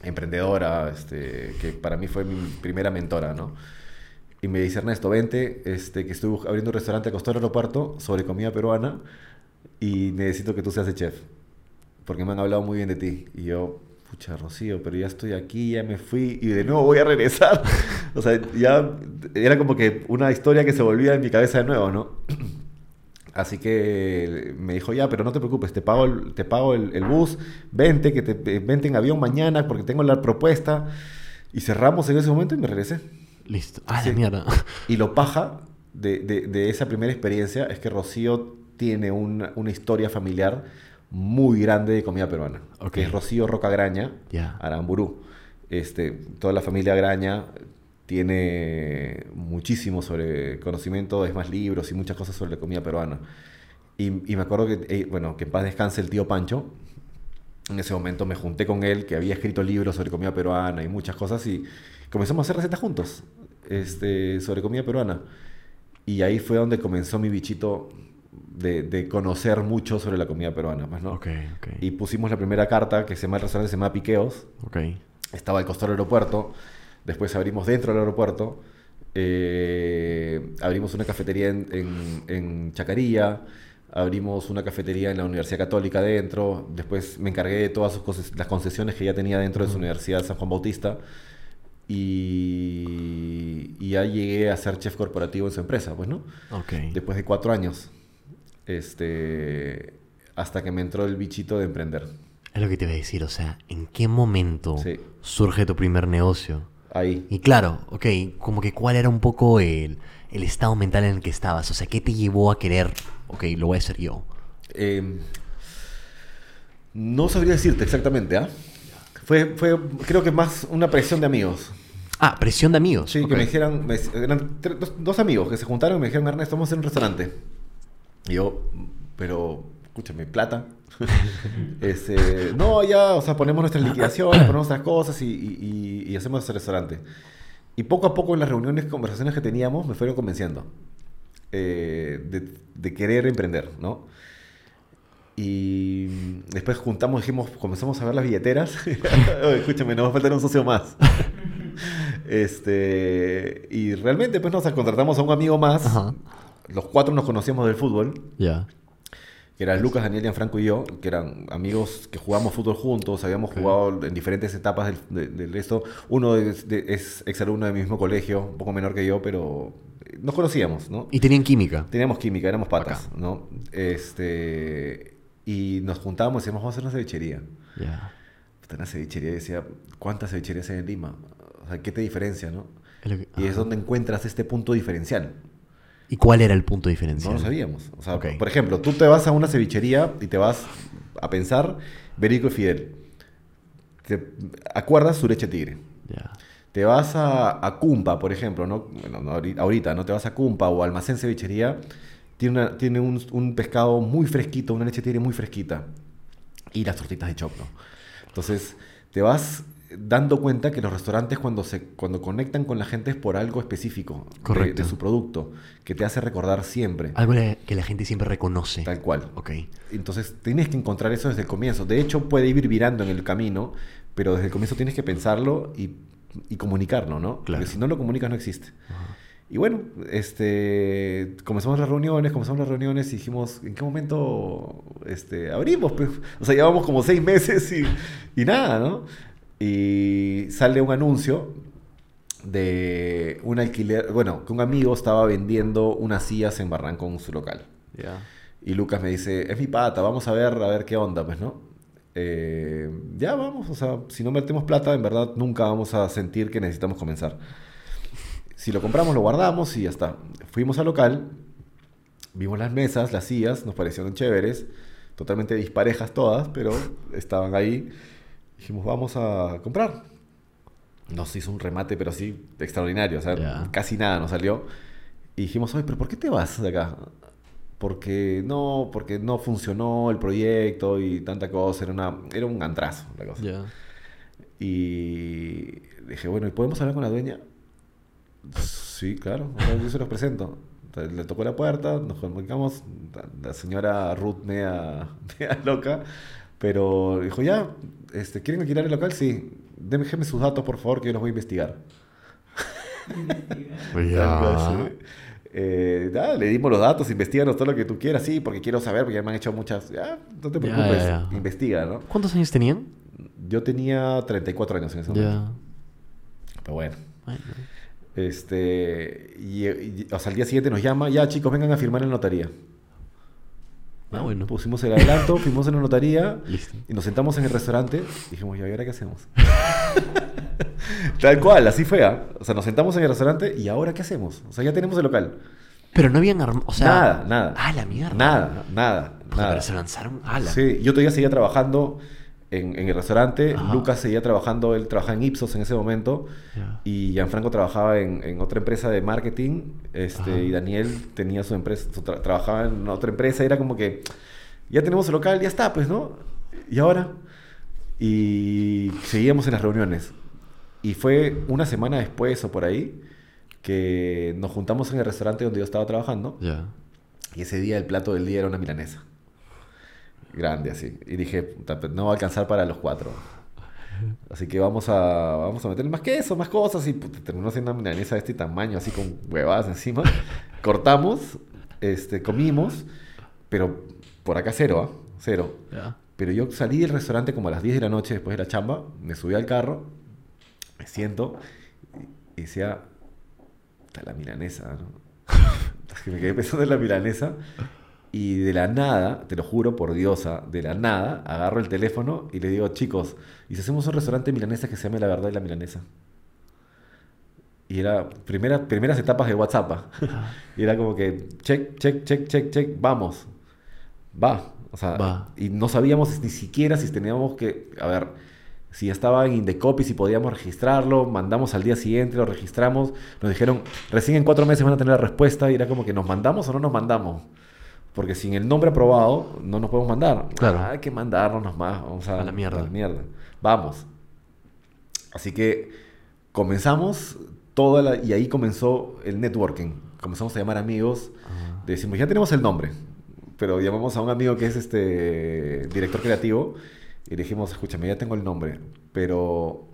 emprendedora este, que para mí fue mi primera mentora, ¿no? Y me dice, Ernesto, vente, este, que estoy abriendo un restaurante a costado del aeropuerto sobre comida peruana y necesito que tú seas el chef, porque me han hablado muy bien de ti. Y yo, pucha, Rocío, pero ya estoy aquí, ya me fui y de nuevo voy a regresar. o sea, ya era como que una historia que se volvía en mi cabeza de nuevo, ¿no? Así que me dijo, ya, pero no te preocupes, te pago el, te pago el, el bus, vente, que te vente en avión mañana porque tengo la propuesta. Y cerramos en ese momento y me regresé. Listo. Ah, Sí. mierda. Y lo paja de, de- de esa primera experiencia es que Rocío tiene una, una historia familiar muy grande de comida peruana. Ok. Que es Rocío Roca Graña, Ya. Aramburú. Este, toda la familia Graña tiene muchísimo sobre conocimiento, es más libros y muchas cosas sobre la comida peruana. Y, y me acuerdo que, eh, bueno, que en paz descanse el tío Pancho. En ese momento me junté con él, que había escrito libros sobre comida peruana y muchas cosas, y comenzamos a hacer recetas juntos este, sobre comida peruana. Y ahí fue donde comenzó mi bichito de, de conocer mucho sobre la comida peruana. Pues, ¿no? Y pusimos la primera carta, que se llama el restaurante, se llama Piqueos, Ok. estaba al costado del aeropuerto, después abrimos dentro del aeropuerto, eh, abrimos una cafetería en, en- en Chacarilla, abrimos una cafetería en la Universidad Católica dentro, después me encargué de todas sus las concesiones que ya tenía dentro de su Universidad San Juan Bautista. Y, y ya llegué a ser chef corporativo en su empresa, pues, ¿no? Después de cuatro años, este, hasta que me entró el bichito de emprender. Es lo que te iba a decir, o sea, ¿en qué momento Sí. surge tu primer negocio? Ahí. Y claro, ok, como que cuál era un poco el, el estado mental en el que estabas, o sea, ¿qué te llevó a querer, ok, lo voy a hacer yo? Eh, no sabría decirte exactamente, ¿ah? Fue, fue, creo que más una presión de amigos. Ah, presión de amigos. Sí, que me dijeran, me- eran dos, dos amigos que se juntaron y me dijeron, Ernesto, vamos a hacer un restaurante. Y yo, pero, escúchame, plata. Este, no, ya, o sea, ponemos nuestras liquidaciones, ponemos nuestras cosas y, y- y- y hacemos ese restaurante. Y poco a poco en las reuniones, conversaciones que teníamos, me fueron convenciendo eh, de, de querer emprender, ¿no? Y después juntamos, dijimos, comenzamos a ver las billeteras. Escúchame, nos va a faltar un socio más. este, y realmente, pues nos contratamos a un amigo más. Ajá. Los cuatro nos conocíamos del fútbol, Ya. que eran Lucas, Daniel, Gianfranco y yo, que eran amigos que jugamos fútbol juntos, habíamos jugado en diferentes etapas del, de- del resto. Uno es, de- es exalumno de mi mismo colegio, un poco menor que yo, pero eh, nos conocíamos, ¿no? Y tenían química. Teníamos química, éramos patas, ¿no? Este, y nos juntábamos y decíamos, vamos a hacer una cevichería. Ya. Puta, Una cevichería, y decía, ¿cuántas cevicherías hay en Lima? O sea, ¿qué te diferencia, no? Que- Y es donde encuentras este punto diferencial. ¿Y cuál era el punto No diferencial? lo sabíamos. O sea, por ejemplo, tú te vas a una cevichería y te vas a pensar Berico y Fidel. Te acuerdas su leche tigre. Ya. te vas a, a Cumpa, por ejemplo, ¿no? Bueno, no ahori- ahorita, ¿no? Te vas a Cumpa o Almacén Cevichería, tiene, una- tiene un, un pescado muy fresquito, una leche tigre muy fresquita. Y las tortitas de choclo. Entonces, te vas dando cuenta que los restaurantes cuando, se, cuando conectan con la gente es por algo específico de- Correcto. de su producto, que te hace recordar siempre. Algo que la gente siempre reconoce. Tal cual. Ok. Entonces tienes que encontrar eso desde el comienzo. De hecho, puede ir virando en el camino, pero desde el comienzo tienes que pensarlo y, y comunicarlo, ¿no? Claro. Porque si no lo comunicas no existe. Y bueno, este, comenzamos las reuniones, comenzamos las reuniones y dijimos, ¿en qué momento este, abrimos? Pues, o sea, llevamos como seis meses y, y nada, ¿no? Y sale un anuncio de un alquiler, bueno, que un amigo estaba vendiendo unas sillas en Barranco en su local. Y Lucas me dice, es mi pata, vamos a ver, a ver qué onda, pues, ¿no? Eh, ya vamos, o sea, si no metemos plata, en verdad nunca vamos a sentir que necesitamos comenzar. Si lo compramos, lo guardamos y ya está. Fuimos al local, vimos las mesas, las sillas, nos parecieron chéveres, totalmente disparejas todas, pero estaban ahí. Dijimos, vamos a comprar. Nos hizo un remate, pero así extraordinario, o sea, Ya. casi nada nos salió. Y dijimos, oye, pero ¿por qué te vas de acá? Porque no, porque no funcionó el proyecto y tanta cosa, era, una, era un antrazo la cosa. Ya. Y dije, bueno, ¿y podemos hablar con la dueña? Sí, claro, yo se los presento. Le tocó la puerta, nos comunicamos, la, la señora Ruth media, media loca, pero dijo, ya, este, ¿quieren alquilar el local? Sí, déjenme sus datos, por favor, que yo los voy a investigar. Así. Eh, ya, le dimos los datos, investiganos todo lo que tú quieras, sí, porque quiero saber, porque ya me han hecho muchas, ya, no te Ya, preocupes, ya, ya. investiga, ¿no? ¿Cuántos años tenían? Yo tenía 34 años en ese momento. Ya. Pero bueno. Bueno. Este, y, y- o sea, al día siguiente nos llama, ya chicos, vengan a firmar en la notaría. Ah, bueno. Pusimos el adelanto, fuimos en la notaría Listo. y nos sentamos en el restaurante. Dijimos, ¿y ahora qué hacemos? Tal cual, así fue. ¿ah? O sea, nos sentamos en el restaurante y ahora qué hacemos? O sea, ya tenemos el local. Pero no habían armado. O sea, nada, nada. Ah, la mierda. Nada, nada, nada. Pero se lanzaron. ala. Sí, yo todavía seguía trabajando en, en el restaurante. Ajá. Lucas seguía trabajando, él trabajaba en Ipsos en ese momento. Ya. Y Gianfranco trabajaba en, en otra empresa de marketing. Este, Ajá. y Daniel tenía su empresa, su tra- trabajaba en otra empresa. Era como que ya tenemos el local, ya está, pues, ¿no? ¿Y ahora? Y seguíamos en las reuniones. Y fue una semana después o por ahí que nos juntamos en el restaurante donde yo estaba trabajando. Y ese día el plato del día era una milanesa. Grande así. Y dije, "Puta, pero no va a alcanzar para los cuatro. Así que vamos a, vamos a meterle más queso, más cosas. Y puta, terminó siendo una milanesa de este tamaño, así con huevadas encima. Cortamos, este, comimos, pero por acá cero, ¿ah? Cero. Ya. Pero yo salí del restaurante como a las 10 de la noche después de la chamba, me subí al carro, me siento y decía, está la milanesa, ¿no? Es que me quedé pensando en la milanesa y de la nada, te lo juro por diosa, de la nada, agarro el teléfono y le digo, chicos, ¿y si hacemos un restaurante milanesa que se llame La Verdad y la Milanesa? Y era primera, primeras etapas de WhatsApp. y era como que, check, check, check, check, check, vamos. Va. O sea, Va. y no sabíamos ni siquiera si teníamos que, a ver, si estaba en Indecopy, si podíamos registrarlo, mandamos al día siguiente, lo registramos, nos dijeron, recién en cuatro meses van a tener la respuesta, y era como que nos mandamos o no nos mandamos. Porque sin el nombre aprobado, no nos podemos mandar. Claro. Ah, hay que mandarnos más, vamos a, A la mierda. a la mierda. Vamos. Así que comenzamos toda la, y ahí comenzó el networking. Comenzamos a llamar amigos. Ah. Decimos, ya tenemos el nombre, pero llamamos a un amigo que es este director creativo y dijimos, escúchame, ya tengo el nombre, pero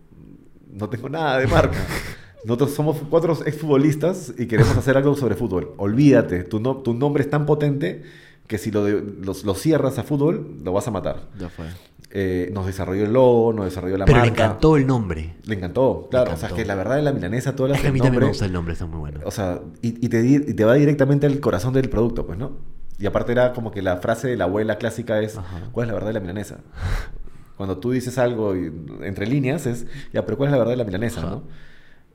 no tengo nada de marca. Nosotros somos cuatro exfutbolistas y queremos hacer algo sobre fútbol. Olvídate, tu, no- tu nombre es tan potente que si lo, de- los- lo cierras a fútbol, lo vas a matar. Ya fue. Eh, nos desarrolló el logo, nos desarrolló la Pero marca. le encantó el nombre. Le encantó, claro. O sea, que la verdad de la milanesa, todas las Es que a mí el también me nombre- gusta el nombre, está muy bueno. o sea, y, y te, y te va directamente al corazón del producto, pues, ¿no? Y aparte era como que la frase de la abuela clásica es, Ajá. ¿cuál es la verdad de la milanesa? Cuando tú dices algo y- entre líneas es, ya, pero ¿cuál es la verdad de la milanesa, Ajá. no?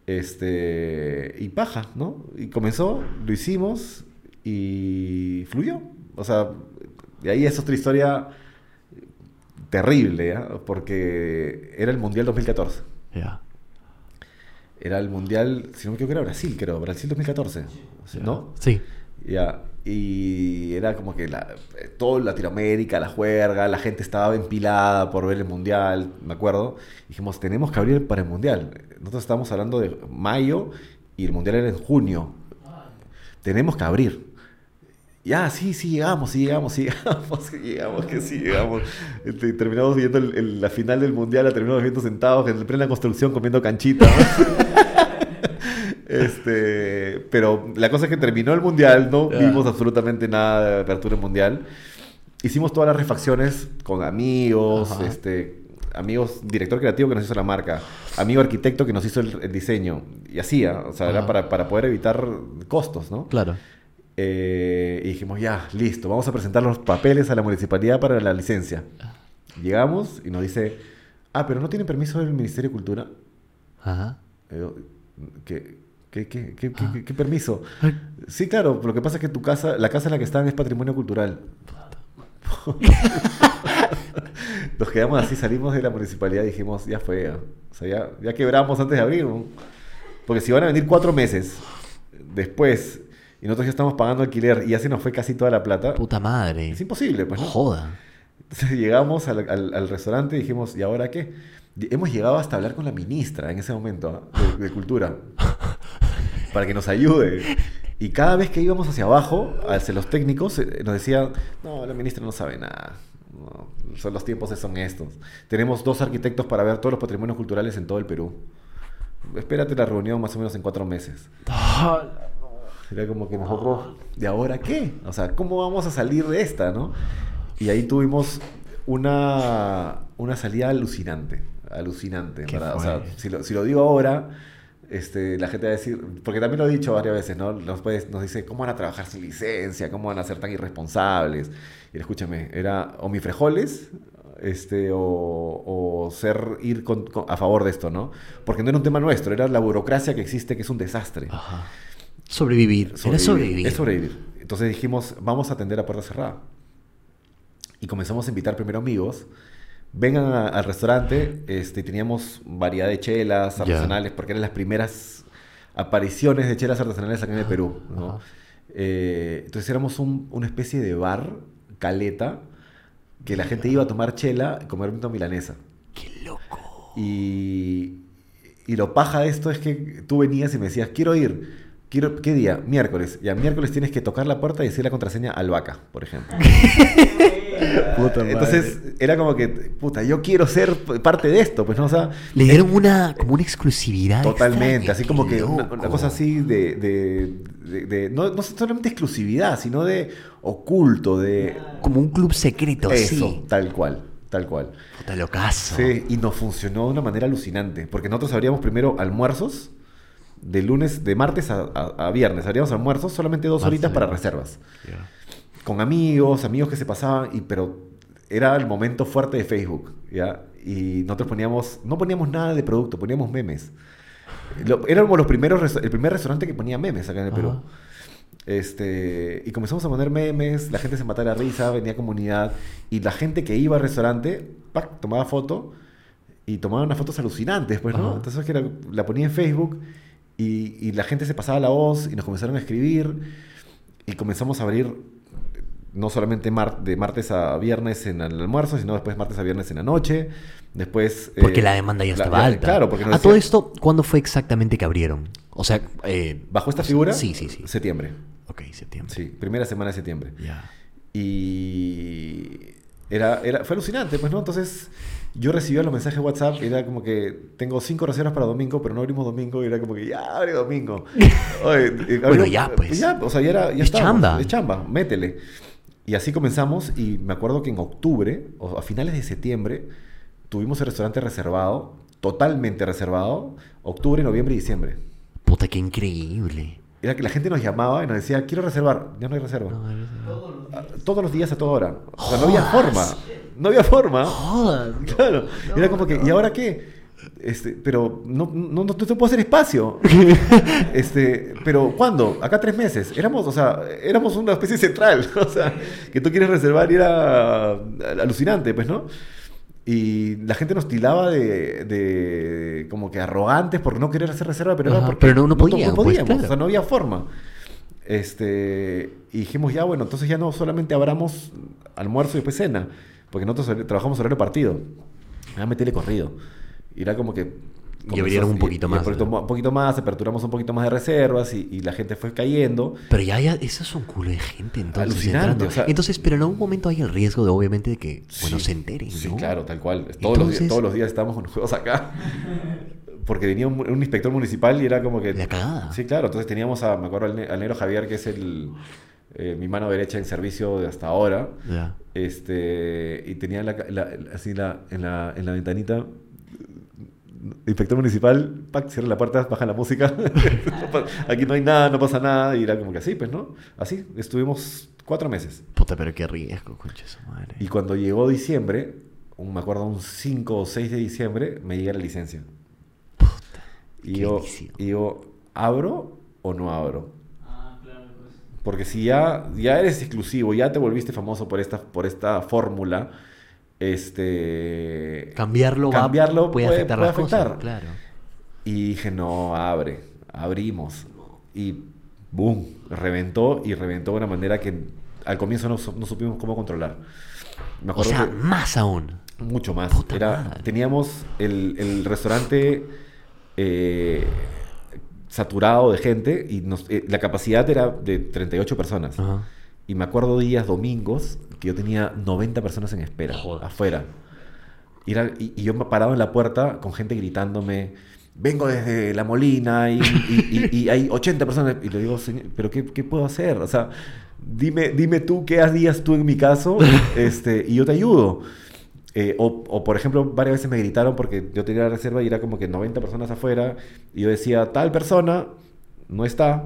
Este, y paja, ¿no? Y comenzó, lo hicimos y fluyó. O sea, de ahí es otra historia terrible, ¿ah? Porque era el Mundial 2014. Ya. Era el mundial, si no me equivoco, era Brasil, creo, Brasil 2014, ¿no? Sí. Ya, y era como que la, eh, todo Latinoamérica, la juerga, la gente estaba empilada por ver el mundial, me acuerdo. Dijimos, tenemos que abrir para el mundial. Nosotros estábamos hablando de mayo y el mundial era en junio. Tenemos que abrir. Ya, sí, sí, llegamos, sí, llegamos, sí, llegamos, sí, llegamos, que sí, llegamos. Este, terminamos viendo el- el- la final del mundial, la terminamos viendo sentados en plena construcción comiendo canchita. Este, pero la cosa es que terminó el mundial, no vimos absolutamente nada de apertura mundial. Hicimos todas las refacciones con amigos, Ajá. este, amigos, director creativo que nos hizo la marca, amigo arquitecto que nos hizo el, el diseño. Y así, ¿ah? o sea, era para, para poder evitar costos, ¿no? Claro. Eh, y dijimos, ya, listo, vamos a presentar los papeles a la municipalidad para la licencia. Llegamos y nos dice, ah, pero no tiene permiso del Ministerio de Cultura. Ajá. ¿Qué, qué, qué, qué, qué- qué- qué permiso? Sí, claro, lo que pasa es que tu casa, la casa en la que están es patrimonio cultural. Nos quedamos así, salimos de la municipalidad y dijimos, ya fue, o sea, ya, ya quebramos antes de abrir. Porque si van a venir cuatro meses después y nosotros ya estamos pagando alquiler y ya se nos fue casi toda la plata, Puta madre. es imposible, pues, ¿no? Joda. Entonces llegamos al, al- al restaurante y dijimos, ¿y ahora qué? Hemos llegado hasta hablar con la ministra en ese momento ¿ah? de, de Cultura para que nos ayude. Y cada vez que íbamos hacia abajo, hacia los técnicos, eh, nos decían, no, la ministra no sabe nada. No, son los tiempos son estos. Tenemos dos arquitectos para ver todos los patrimonios culturales en todo el Perú. Espérate la reunión más o menos en cuatro meses. Era como que nosotros, ¿de ahora qué? O sea, ¿cómo vamos a salir de esta, no? Y ahí tuvimos una, una salida alucinante, alucinante. ¿Qué para- o sea, si lo, si lo digo ahora, este, la gente va a decir, porque también lo he dicho varias veces, ¿no? Nos, puede- nos dice, ¿cómo van a trabajar sin licencia? ¿Cómo van a ser tan irresponsables? Y escúchame, era o mi frijoles, este, o, o ser, ir con- con- a favor de esto, ¿no? Porque no era un tema nuestro, era la burocracia que existe, que es un desastre. Ajá. Sobrevivir. Era sobrevivir. Es sobrevivir. Entonces dijimos, vamos a atender a puerta cerrada. Y comenzamos a invitar primero amigos. Vengan a- al restaurante. Este, teníamos variedad de chelas artesanales, porque eran las primeras apariciones de chelas artesanales acá en el Perú. Eh, entonces éramos un- una especie de bar, caleta, que la gente iba a tomar chela y comer una milanesa. Qué loco. Y, y lo paja de esto es que tú venías y me decías, quiero ir. Quiero, ¿Qué día? Miércoles. Y a miércoles tienes que tocar la puerta y decir la contraseña albahaca, por ejemplo. Entonces era como que, puta, yo quiero ser parte de esto, pues no, o sea, Le dieron una, como una exclusividad. totalmente, extraña. así como que una, cosa así de, de- de- de- no, no solamente exclusividad, sino de oculto, de Como un club secreto, eso, sí. tal cual, tal cual. Puta locazo. Sí, y nos funcionó de una manera alucinante, porque nosotros abríamos primero almuerzos de lunes, de martes a, a- a viernes, abríamos almuerzos solamente dos Martes horitas para reservas, Ya. con amigos, amigos que se pasaban, y pero era el momento fuerte de Facebook, ¿ya? Y nosotros poníamos, no poníamos nada de producto, poníamos memes. Lo- éramos los primeros, el primer restaurante que ponía memes acá en el Perú. Este, y comenzamos a poner memes, la gente se mataba la risa, venía comunidad, y la gente que iba al restaurante, ¡pac! tomaba foto, y tomaba unas fotos alucinantes, pues, ¿no? Ajá. Entonces que la ponía en Facebook, y, y la gente se pasaba la voz, y nos comenzaron a escribir, y comenzamos a abrir no solamente mar- de martes a viernes en el almuerzo, sino después martes a viernes en la noche, después... Porque eh, la demanda ya estaba la- alta. Claro, porque nos A todo decían- esto, ¿cuándo fue exactamente que abrieron? O sea, eh, Bajo esta figura, Sí, sí, sí. septiembre. Ok, septiembre. Sí, primera semana de septiembre. Ya. Y era, era, fue alucinante, pues, ¿no? Entonces yo recibía los mensajes de WhatsApp y era como que tengo cinco reservas para domingo, pero no abrimos domingo. Y era como que ya abre domingo. Oye, Bueno, ya, pues. Ya, o sea, ya era. Ya Es chamba. Es chamba, métele. Y así comenzamos. Y me acuerdo que en octubre, o a finales de septiembre, tuvimos el restaurante reservado, totalmente reservado, octubre, noviembre y diciembre. Puta, qué increíble. Era que la gente nos llamaba y nos decía, quiero reservar. Ya no hay reserva. Ah, Todos los días a toda hora. O sea, no había forma. No había forma. Joder. Claro. Era como que, ¿y ahora qué? Este, pero no, no, no te puedo hacer espacio. Este, pero ¿cuándo? Acá tres meses. Éramos, o sea, éramos una especie central. O sea, que tú quieres reservar y era alucinante, pues, ¿no? Y la gente nos tilaba de, de como que arrogantes por no querer hacer reserva, pero era Ajá, porque pero no- no podían, pues, podíamos, claro. o sea, no había forma. Este, y dijimos, ya bueno, entonces ya no solamente abramos almuerzo y después cena, porque nosotros trabajamos horario partido. Ya metele corrido. Y era como que... Y abrieron un poquito más, Un poquito, ¿no? un poquito más, aperturamos un poquito más de reservas y, y la gente fue cayendo. Pero ya, ya, eso es un culo de gente entonces. Alucinante, entrando. o sea- entonces, pero en algún momento hay el riesgo de obviamente de que, bueno, Sí, se enteren, Sí, ¿no? claro, tal cual. Todos, los, días, todos los días estábamos con juegos acá. Porque venía un, un inspector municipal y era como que... La cagada. Sí, claro. Entonces teníamos, a, me acuerdo, al, al negro Javier, que es el, eh, mi mano derecha en servicio de hasta ahora. Ya. Este, y tenía la, la- así la, en, la, en la ventanita... Inspector municipal, pac, cierra la puerta, baja la música. Aquí no hay nada, no pasa nada. Y era como que así, pues, ¿no? Así, estuvimos cuatro meses. Puta, pero qué riesgo, concha su madre. Y cuando llegó diciembre, un- me acuerdo un 5 o 6 de diciembre, me llega la licencia. y qué yo, y yo, ¿abro o no abro? Porque si ya, ya eres exclusivo, ya te volviste famoso por esta, por esta fórmula, este... Cambiarlo, va- cambiarlo puede, afectar puede las cosas, afectar. claro. Y dije, no, abre, abrimos. Y boom, reventó y reventó de una manera que al comienzo no, no supimos cómo controlar. Me O sea, más aún. mucho más. Puta Era, madre. teníamos el, el restaurante eh, saturado de gente y nos- eh, la capacidad era de 38 personas. Ajá. Y me acuerdo días domingos que yo tenía 90 personas en espera, Joder. afuera. Y, era- y- y yo me parado en la puerta con gente gritándome, vengo desde La Molina y, y- y- y hay 80 personas. Y le digo, "Señor, ¿pero qué, qué puedo hacer? O sea, dime, dime tú qué harías tú en mi caso este, y yo te ayudo. Eh, o, o, por ejemplo, varias veces me gritaron porque yo tenía la reserva y era como que 90 personas afuera y yo decía, tal persona no está.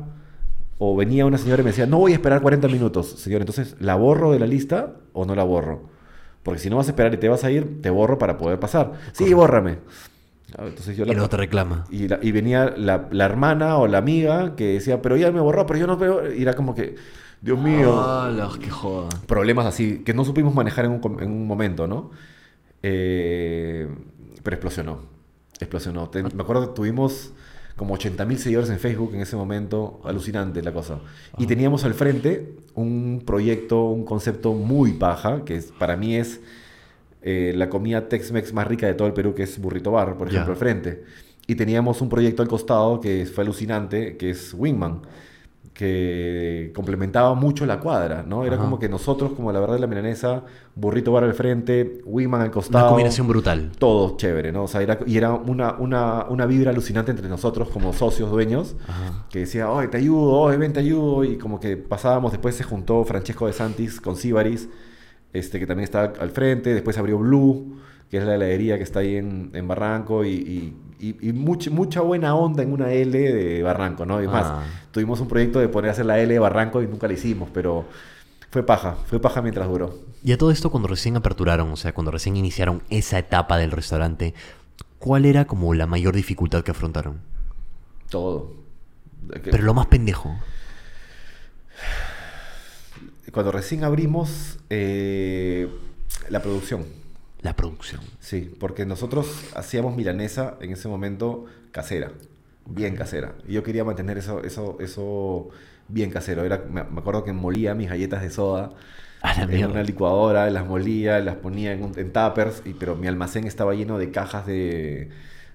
O venía una señora y me decía, no voy a esperar 40 minutos, señor. Entonces, ¿la borro de la lista o no la borro? Porque si no vas a esperar y te vas a ir, te borro para poder pasar. Sí, bórrame. Ah, Entonces yo Y no te reclama. y, la- y venía la, la hermana o la amiga que decía, pero ella me borró, pero yo no veo. Y era como que, Dios mío. ¡Hala, qué joda! Problemas así que no supimos manejar en un, en un momento, ¿no? Eh, pero explosionó. Explosionó. Te- me acuerdo que tuvimos como 80.000 seguidores en Facebook en ese momento. Alucinante la cosa. Y teníamos al frente un proyecto, un concepto muy paja, que es, para mí es eh, la comida Tex-Mex más rica de todo el Perú, que es Burrito Bar, por ejemplo, al frente. Y teníamos un proyecto al costado que fue alucinante, que es Wingman, que complementaba mucho la cuadra, ¿no? Era Ajá. como que nosotros, como la verdad de la milanesa, Burrito Bar al frente, Wingman al costado. Una combinación brutal. Todo chévere, ¿no? O sea, era, y era una, una, una vibra alucinante entre nosotros como socios, dueños, Ajá. que decía, oye, te ayudo, oye, ven, te ayudo, y como que pasábamos, después se juntó Francesco de Santis con Sibaris, este, que también está al frente, después abrió Blue, que es la heladería que está ahí en, en Barranco, y, y, y- y mucha, mucha buena onda en una L de Barranco, ¿no? Y más, Ah. tuvimos un proyecto de poner a hacer la L de Barranco y nunca la hicimos, pero fue paja, fue paja mientras duró. Y a todo esto cuando recién aperturaron, o sea, cuando recién iniciaron esa etapa del restaurante, ¿cuál era como la mayor dificultad que afrontaron? Todo. Que- Pero lo más pendejo. Cuando recién abrimos eh, la producción, La producción. sí, porque nosotros hacíamos milanesa en ese momento casera, bien casera. Y yo quería mantener eso, eso, eso bien casero. Era, me, me acuerdo que molía mis galletas de soda en mierda. una licuadora, las molía, las ponía en, un- en tuppers, y, pero mi almacén estaba lleno de cajas de,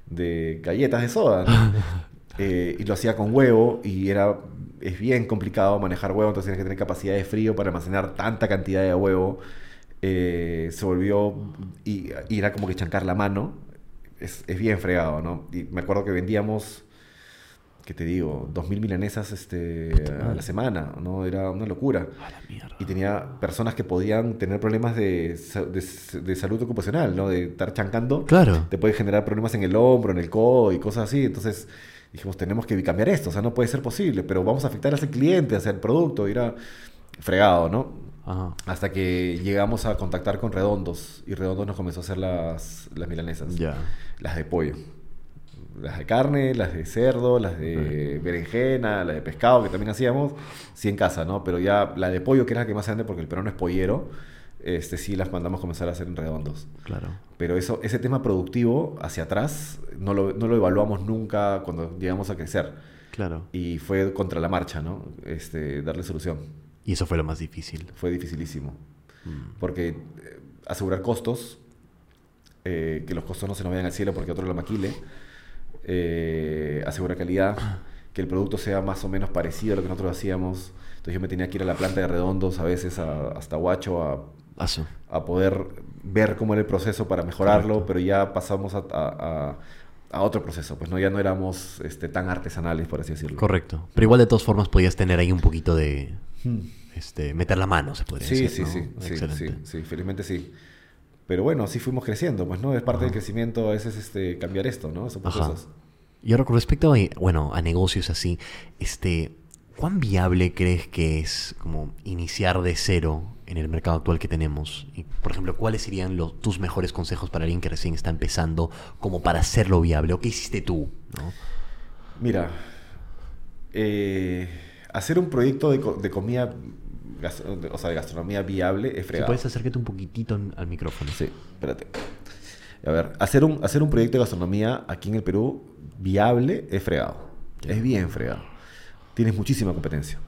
de galletas de soda. ¿no? Eh, y lo hacía con huevo y era es bien complicado manejar huevo, entonces tienes que tener capacidad de frío para almacenar tanta cantidad de huevo. Eh, se volvió y, y era como que chancar la mano. Es, es bien fregado, ¿no? Y me acuerdo que vendíamos, ¿qué te digo? 2.000 milanesas este, a la semana, ¿no? Era una locura. A la mierda. Y tenía personas que podían tener problemas de, de, de salud ocupacional, ¿no? De estar chancando Claro. te puede generar problemas en el hombro, en el codo y cosas así. Entonces dijimos, tenemos que cambiar esto, o sea, no puede ser posible, pero vamos a afectar a ese cliente, hacia el producto, y era fregado, ¿no? Ajá. Hasta que llegamos a contactar con Redondos y Redondos nos comenzó a hacer las, las milanesas, Ya. las de pollo. Las de carne, las de cerdo, las de berenjena, las de pescado que también hacíamos, sí en casa, ¿no? Pero ya la de pollo, que era la que más se vende porque el peruano es pollero, este, sí las mandamos comenzar a hacer en redondos. Claro. Pero eso, ese tema productivo hacia atrás no lo, no lo evaluamos nunca cuando llegamos a crecer. Claro. Y fue contra la marcha, ¿no? Este, darle solución. Y eso fue lo más difícil. Fue dificilísimo. Mm. Porque eh, asegurar costos, eh, que los costos no se nos vayan al cielo porque otro lo maquile, eh, asegurar calidad, que el producto sea más o menos parecido a lo que nosotros hacíamos. Entonces yo me tenía que ir a la planta de redondos a veces a- hasta Huacho a, Aso. a poder ver cómo era el proceso para mejorarlo, Correcto. pero ya pasamos a, a- a- a otro proceso, pues no ya no éramos este, tan artesanales, por así decirlo. Correcto. Pero igual de todas formas podías tener ahí un poquito de... Hmm. Este, meter la mano, se podría Sí, decir. sí, ¿no? sí, sí, Excelente. sí, sí, felizmente sí. Pero bueno, así fuimos creciendo, pues, ¿no? Es parte del crecimiento a veces este, cambiar esto, ¿no? Ajá. procesos. Y ahora con respecto a, bueno, a negocios así, este, ¿cuán viable crees que es como iniciar de cero en el mercado actual que tenemos? Y, por ejemplo, ¿cuáles serían los, tus mejores consejos para alguien que recién está empezando como para hacerlo viable? ¿O qué hiciste tú? ¿no? Mira, eh, hacer un proyecto de, co- de comida, o sea, de gastronomía viable es Si fregado. puedes acércate un poquitito al micrófono. Sí, espérate. A ver, hacer un, hacer un proyecto de gastronomía aquí en el Perú viable es fregado. Es bien fregado. Tienes muchísima competencia,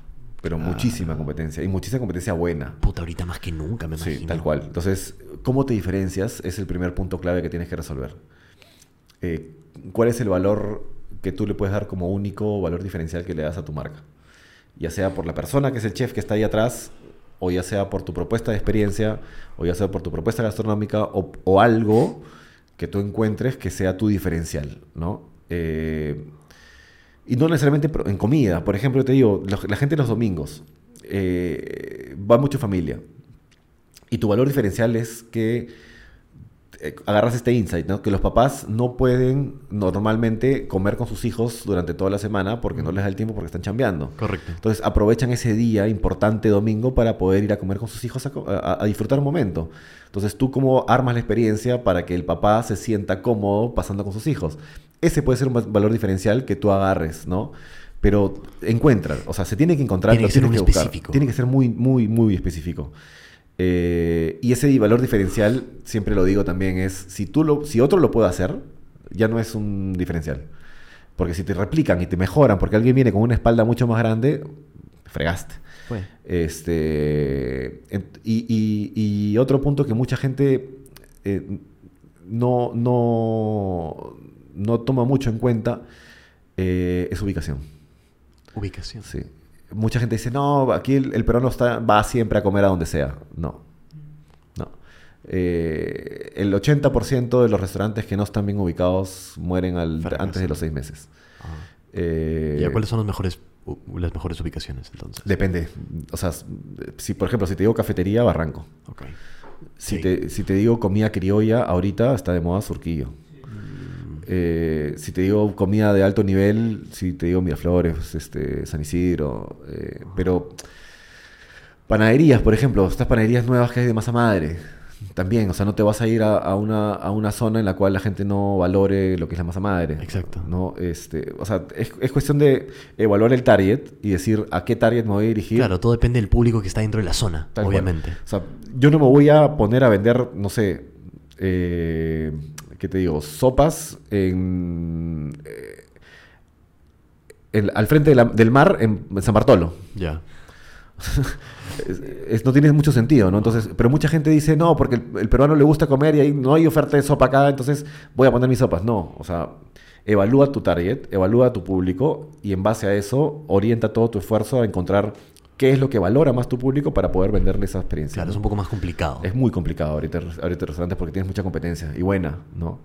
pero muchísima competencia y muchísima competencia buena. Puta, ahorita más que nunca, me Sí, imagino. tal cual. Entonces, ¿cómo te diferencias? Es el primer punto clave que tienes que resolver. Eh, ¿Cuál es el valor que tú le puedes dar como único valor diferencial que le das a tu marca? Ya sea por la persona que es el chef que está ahí atrás, o ya sea por tu propuesta de experiencia, o ya sea por tu propuesta gastronómica, o, algo que tú encuentres que sea tu diferencial, ¿no? Eh, y no necesariamente en comida. Por ejemplo, te digo, la, gente los domingos eh, va mucho familia. Y tu valor diferencial es que agarras este insight, ¿no? Que los papás no pueden normalmente comer con sus hijos durante toda la semana porque no les da el tiempo porque están chambeando. Correcto. Entonces aprovechan ese día importante domingo para poder ir a comer con sus hijos a, co- a- a disfrutar un momento. Entonces tú cómo armas la experiencia para que el papá se sienta cómodo pasando con sus hijos. Ese puede ser un va- valor diferencial que tú agarres, ¿no? Pero encuentra, o sea, se tiene que encontrar, Tiene lo que ser buscar. específico. Tiene que ser muy, muy, muy específico. Eh, y ese valor diferencial, siempre lo digo también, es si tú lo, si otro lo puede hacer, ya no es un diferencial. Porque si te replican y te mejoran, porque alguien viene con una espalda mucho más grande, fregaste. Este, en- y, y- y otro punto que mucha gente eh, no, no, no toma mucho en cuenta eh, es ubicación. Ubicación. Sí. Mucha gente dice, no, aquí el, el peruano está, va siempre a comer a donde sea. No. No. Eh, el 80% de los restaurantes que no están bien ubicados mueren al- antes de los seis meses. Eh, ¿Y a cuáles son los mejores, u- las mejores ubicaciones entonces? Depende. O sea, si por ejemplo, si te digo cafetería, Barranco. Si, Sí. te, si te digo comida criolla, ahorita está de moda Surquillo. Eh, si te digo comida de alto nivel, si te digo Miraflores, este, San Isidro. eh, pero panaderías, por ejemplo, estas panaderías nuevas que hay de masa madre. También, o sea, no te vas a ir a, a una, a una zona en la cual la gente no valore lo que es la masa madre. Exacto. ¿no? Este, o sea, es, es cuestión de evaluar el target y decir a qué target me voy a dirigir. Claro, todo depende del público que está dentro de la zona, Tal cual. obviamente. O sea, yo no me voy a poner a vender, no sé, eh, ¿qué te digo? Sopas en, eh, al frente de la- del mar en, San Bartolo. Ya. Es- es- no tiene mucho sentido, ¿no? Entonces, pero mucha gente dice, no, porque el, el peruano le gusta comer y ahí no hay oferta de sopa acá, entonces voy a poner mis sopas. No, o sea, evalúa tu target, evalúa tu público y en base a eso orienta todo tu esfuerzo a encontrar qué es lo que valora más tu público para poder venderle esa experiencia. Claro, ¿no? es un poco más complicado. Es muy complicado ahorita, ahorita restaurantes porque tienes mucha competencia y buena, ¿no?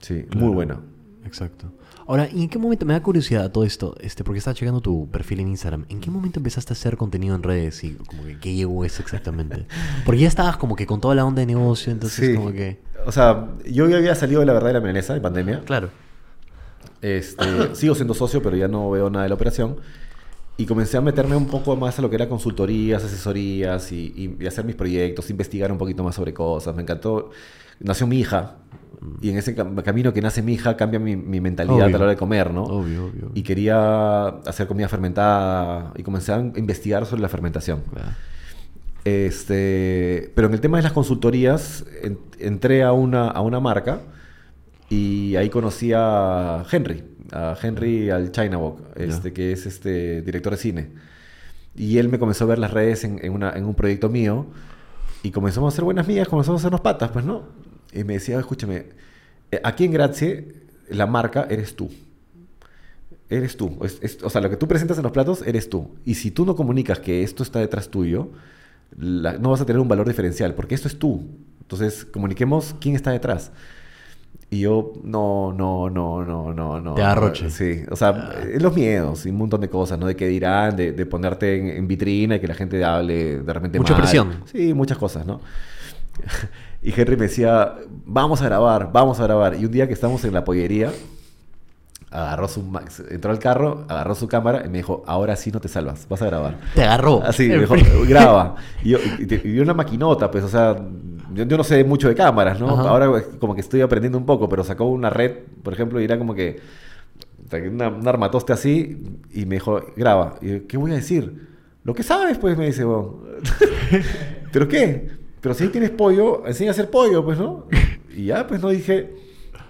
Sí, Claro. muy buena. Exacto. Ahora, ¿y en qué momento, me da curiosidad todo esto, este, porque estaba checando tu perfil en Instagram, ¿en qué momento empezaste a hacer contenido en redes y como que qué llegó eso exactamente? Porque ya estabas como que con toda la onda de negocio, entonces Sí. como que... O sea, yo ya había salido de la verdad de la milanesa de pandemia. Claro. Este, sigo siendo socio, pero ya no veo nada de la operación. Y comencé a meterme un poco más a lo que era consultorías, asesorías y, y- y hacer mis proyectos, investigar un poquito más sobre cosas. Me encantó. Nació mi hija. Y en ese cam- camino que nace mi hija cambia mi, mi mentalidad Obvio. a la hora de comer, ¿no? Obvio, obvio. obvio. Y quería hacer comida fermentada y comencé a investigar sobre la fermentación. Este, pero en el tema de las consultorías, en- entré a una, a una marca y ahí conocí a Henry, a Henry al Chinawalk, este, que es este director de cine. Y él me comenzó a ver las redes en, en una- en un proyecto mío y comenzamos a hacer buenas mías, comenzamos a hacernos patas, pues, ¿no? Y me decía, escúchame, eh, aquí en Grazie, la marca eres tú. Eres tú. Es- es- o sea, lo que tú presentas en los platos eres tú. Y si tú no comunicas que esto está detrás tuyo, la- no vas a tener un valor diferencial, porque esto es tú. Entonces, comuniquemos quién está detrás. Y yo, no, no, no, no, no, no. Te arroche. Sí, o sea, eh, los miedos y un montón de cosas, ¿no? De qué dirán, de, de ponerte en, en vitrina y que la gente hable de repente Mucha mal. presión. Sí, muchas cosas, ¿no? Y Henry me decía, vamos a grabar, vamos a grabar. Y un día que estamos en la pollería, agarró su ma- entró al carro, agarró su cámara y me dijo, ahora sí no te salvas, vas a grabar. Te agarró. Así, me dijo, graba. Y, yo, y, y una maquinota, pues, o sea, yo, yo no sé mucho de cámaras, ¿no? Ajá. Ahora eh, como que estoy aprendiendo un poco, pero sacó una red, por ejemplo, y era como que una, un armatoste así y me dijo, graba. Y yo, ¿qué voy a decir? Lo que sabes, pues, me dice, "Bueno". ¿Pero qué? Pero si ahí tienes pollo, enseña a hacer pollo, pues, ¿no? Y ya, pues, no dije,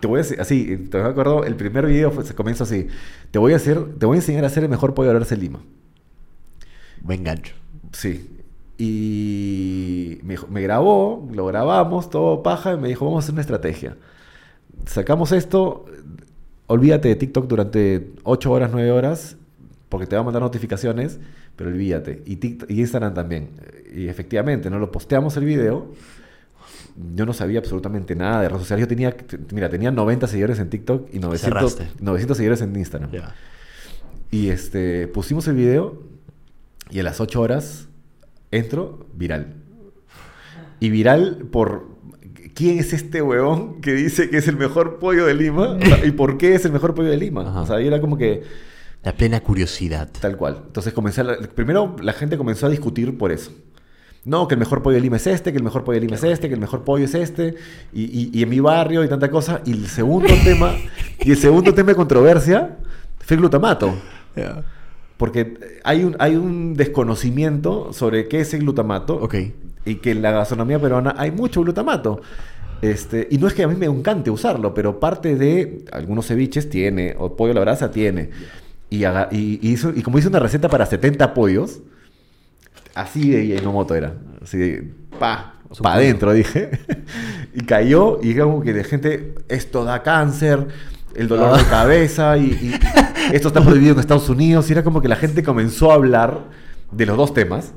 te voy a hacer, así, te me acuerdo, el primer video fue- se comienza así, te voy a hacer, te voy a enseñar a hacer el mejor pollo de Arce Lima. Buen gancho. Sí. Y me, grabó, lo grabamos, todo paja, y me dijo, vamos a hacer una estrategia. Sacamos esto, olvídate de TikTok durante 8 horas, 9 horas, porque te va a mandar notificaciones, pero olvídate. Y, TikTok- y Instagram también. Y efectivamente, ¿no? Lo posteamos el video. Yo no sabía absolutamente nada de redes sociales. Yo tenía, mira, tenía 90 seguidores en TikTok y 900, Cerraste. 900 seguidores en Instagram. Y este, pusimos el video y a las 8 horas entro viral. Y viral por quién es este huevón que dice que es el mejor pollo de Lima O sea, y por qué es el mejor pollo de Lima. Ajá. O sea, era como que La plena curiosidad. tal cual. Entonces comencé a primero la gente comenzó a discutir por eso. No, que el mejor pollo de Lima es este, que el mejor pollo de Lima es este, que el mejor pollo es este, y, y- y en mi barrio y tanta cosa. Y el segundo tema, y el segundo tema de controversia fue el glutamato. Porque hay un, hay un desconocimiento sobre qué es el glutamato. Ok. Y que en la gastronomía peruana hay mucho glutamato. Este, y no es que a mí me encante usarlo, pero parte de algunos ceviches tiene, o pollo a la brasa tiene. Y, haga- y, y hizo- y como hice una receta para 70 pollos, así de Inomoto era. Así de, pa, Su pa' pollo. adentro, dije. y cayó, y como que de gente, esto da cáncer, el dolor de Ah. cabeza, y, y- y esto está prohibido en Estados Unidos. Y era como que la gente comenzó a hablar de los dos temas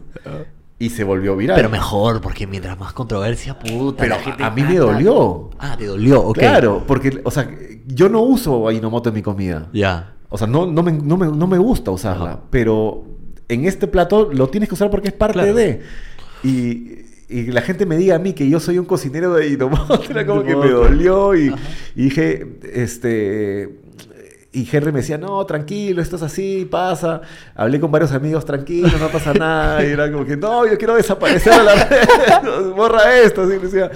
y se volvió viral. Pero mejor, porque mientras más controversia, puta. Pero la gente a mí me dolió. Ah, te dolió, ok. Claro, porque, o sea, yo no uso Ajinomoto en mi comida. Ya. O sea, no, no, me, no, me, no me gusta usarla, Ajá. pero en este plato lo tienes que usar porque es parte Claro. de. Y, y la gente me diga a mí que yo soy un cocinero de Ajinomoto, era como que me dolió y, y dije, este... Y Henry me decía, no, tranquilo, esto es así, pasa. Hablé con varios amigos, tranquilo, no pasa nada. Y era como que, no, yo quiero desaparecer a la red, borra esto. Así decía.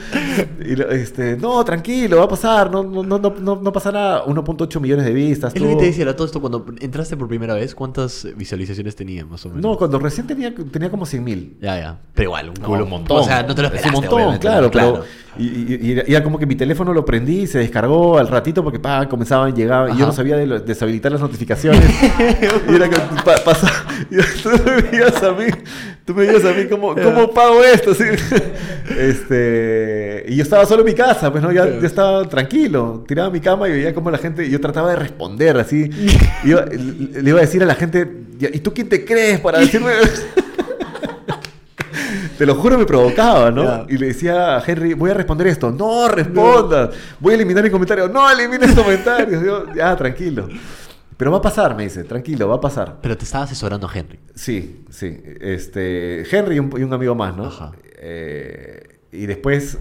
Y este, no, tranquilo, va a pasar, no, no, no, no, no pasa nada. 1.8 millones de vistas. Es lo que te decía, todo esto, cuando entraste por primera vez, ¿cuántas visualizaciones tenía más o menos? No, cuando recién tenía, tenía como 100 mil. Ya, ya. Pero igual, un No, culo. un montón. O sea, no te lo Es esperaste, un montón, claro, ¿no? pero y, y- y era- como que mi teléfono lo prendí se descargó al ratito porque pa, comenzaban, llegaban, y yo no sabía de lo- deshabilitar las notificaciones. y era que pa- pasa, y tú me veías a mí, tú me veías a mí como, ¿cómo pago esto? Así, este, y yo estaba solo en mi casa, pues no, ya, ya estaba tranquilo, tiraba mi cama y veía como la gente, yo trataba de responder así, y yo le iba a decir a la gente, ¿y tú quién te crees para decirme? Te lo juro, me provocaba, ¿no? Y le decía a Henry, voy a responder esto. No, respondas. Voy a eliminar mi comentario. No, elimines comentarios. Yo, ya, tranquilo. Pero va a pasar, me dice. Tranquilo, va a pasar. Pero te estaba asesorando Henry. Sí, sí. Este, Henry y un, y un amigo más, ¿no? Ajá. Eh, y después,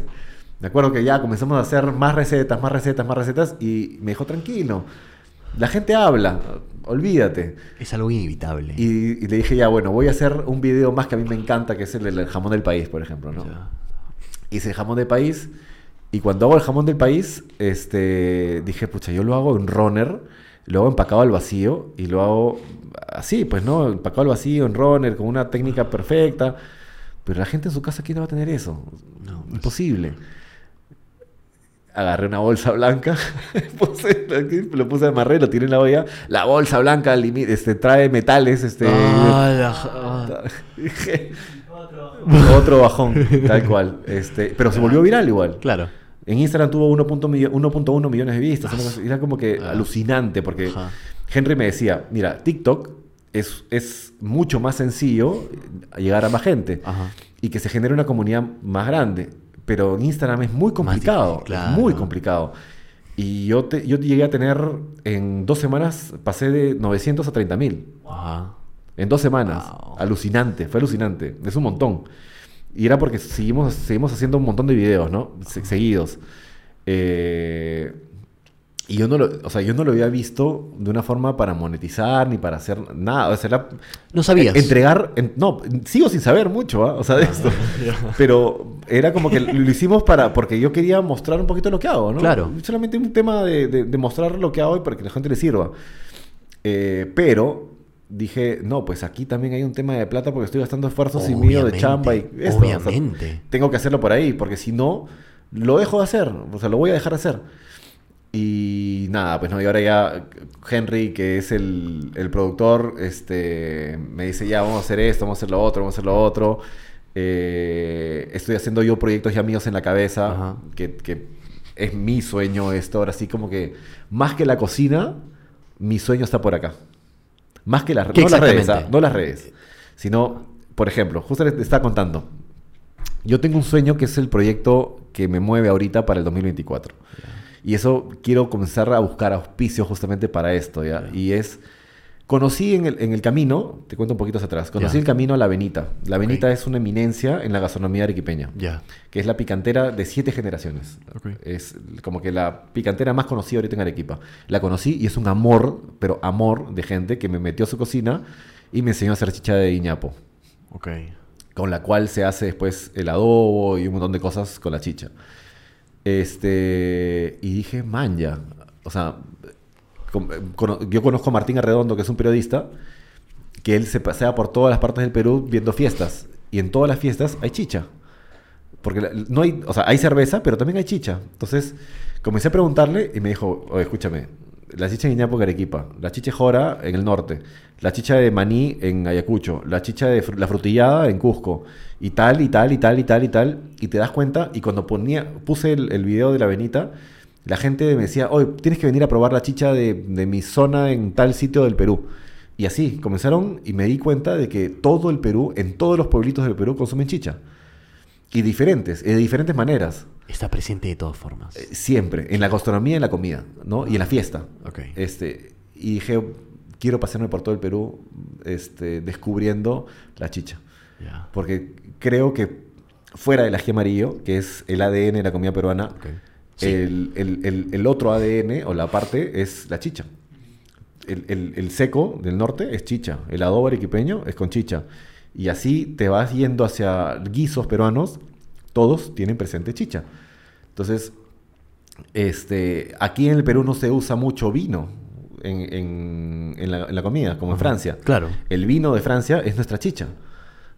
me acuerdo que ya comenzamos a hacer más recetas, más recetas, más recetas. Y me dijo, tranquilo. La gente habla. Olvídate. Es algo inevitable. Y, y le dije, ya, bueno, voy a hacer un video más que a mí me encanta, que es el del jamón del país, por ejemplo, ¿no? Ya. Hice el jamón del país. Y cuando hago el jamón del país, este, dije, pucha, yo lo hago en runner, lo hago empacado al vacío y lo hago así, pues, ¿no? Empacado al vacío, en runner, con una técnica perfecta. Pero la gente en su casa, ¿quién va a tener eso? No. Imposible. Agarré una bolsa blanca, puse- lo puse de amarré, lo tiré en la olla. La bolsa blanca este, trae metales, este. Dije, otro bajón, tal cual. Este, pero se volvió viral igual. Claro. En Instagram tuvo 1.1 millo- 1.1 millones de vistas. Era como que Ah. alucinante porque Ajá. Henry me decía, mira, TikTok es, es mucho más sencillo llegar a más gente Ajá. y que se genere una comunidad más grande. Pero en Instagram es muy complicado, difícil, es muy complicado. Y yo, te, yo llegué a tener, en dos semanas, pasé de 900 a 30 mil. Ajá. En dos semanas. Wow. Alucinante, fue alucinante. Es un montón. Y era porque seguimos, seguimos haciendo un montón de videos, ¿no? Se- seguidos. Eh, y yo no, lo, o sea, yo no lo había visto de una forma para monetizar ni para hacer nada. O sea, era- No sabías. Entregar, en- no, sigo sin saber mucho, ¿ah? o sea, de esto. Pero era como que lo hicimos para, porque yo quería mostrar un poquito lo que hago, ¿no? Claro. Solamente un tema de, de- de mostrar lo que hago y para que la gente le sirva. Eh, pero dije, no, pues aquí también hay un tema de plata porque estoy gastando esfuerzos y mío de Obviamente, chamba y esto. o sea, obviamente. tengo que hacerlo por ahí, porque si no, lo dejo de hacer. O sea, lo voy a dejar de hacer. Y nada, pues no, y ahora ya Henry, que es el, el productor, este, me dice, ya, vamos a hacer esto, vamos a hacer lo otro, vamos a hacer lo otro. Eh, estoy haciendo yo proyectos ya míos en la cabeza, Ajá. que, que es mi sueño esto, ahora sí como que, más que la cocina, mi sueño está por acá. Más que las, ¿Qué no las redes, ah, no las redes, sino, por ejemplo, justo les estaba contando, yo tengo un sueño que es el proyecto que me mueve ahorita para el 2024. Y eso quiero comenzar a buscar auspicios justamente para esto, ¿ya? Y es... Conocí en el, en el camino, te cuento un poquito hacia atrás, conocí el camino a La Benita. La. Benita es una eminencia en la gastronomía arequipeña, Ya. que es la picantera de siete generaciones. Ok. Es como que la picantera más conocida ahorita en Arequipa. La conocí y es un amor, pero amor de gente que me metió a su cocina y me enseñó a hacer chicha de iñapo Ok. con la cual se hace después el adobo y un montón de cosas con la chicha. Este, y dije, man, ya. O sea, yo conozco a Martín Arredondo, que es un periodista, que él se pasea por todas las partes del Perú viendo fiestas. Y en todas las fiestas hay chicha. Porque no hay, o sea, hay cerveza, pero también hay chicha. Entonces, comencé a preguntarle y me dijo, escúchame, la chicha de Iñapo en Arequipa, la chicha de Jora en el norte, la chicha de maní en Ayacucho, la chicha de la frutillada en Cusco, y tal, y tal, y tal, y tal, y tal, y te das cuenta, y cuando ponía, puse el, el video de la Benita, la gente me decía, oye, tienes que venir a probar la chicha de, de mi zona en tal sitio del Perú. Y así, comenzaron y me di cuenta de que todo el Perú, en todos los pueblitos del Perú, consumen chicha. Y diferentes, y de diferentes maneras. Está presente de todas formas. Eh, Siempre, en la gastronomía en la comida, ¿no? Y en la fiesta. Ok. Este, y dije, quiero pasearme por todo el Perú este, descubriendo la chicha. Ya. Porque creo que fuera del ají amarillo, que es el ADN de la comida peruana, Ok. Sí. el, el- el- el otro ADN o la parte es la chicha. El, seco del norte es chicha, el adobo arequipeño es con chicha. Y así te vas yendo hacia guisos peruanos, todos tienen presente chicha. Entonces, este, aquí en el Perú no se usa mucho vino en, en- en la, en la comida, como en. Francia. Claro. El vino de Francia es nuestra chicha.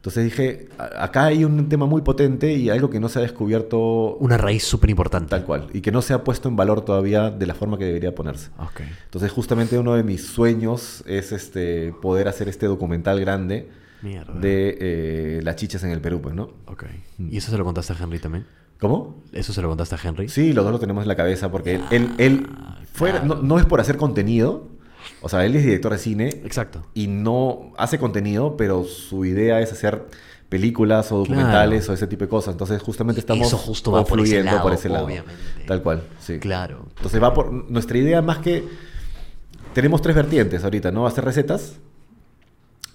Entonces dije, "A- acá hay un tema muy potente y algo que no se ha descubierto Una raíz súper importante. tal cual y que no se ha puesto en valor todavía de la forma que debería ponerse. Ok. Entonces justamente uno de mis sueños es este poder hacer este documental grande Mierda. de eh, las chichas en el Perú, pues, ¿no? Ok. ¿Y eso se lo contaste a Henry también? ¿Cómo? ¿Eso se lo contaste a Henry? Sí, los dos lo tenemos en la cabeza porque él, él, él fuera, no, no es por hacer contenido, o sea, él es director de cine Exacto. y no hace contenido, pero su idea es hacer películas o documentales Claro. o ese tipo de cosas. Entonces justamente estamos eso justo va por ese lado, por ese lado. obviamente. Tal cual, sí. Claro. Entonces va por nuestra idea más que tenemos tres vertientes ahorita, ¿no? Hacer recetas,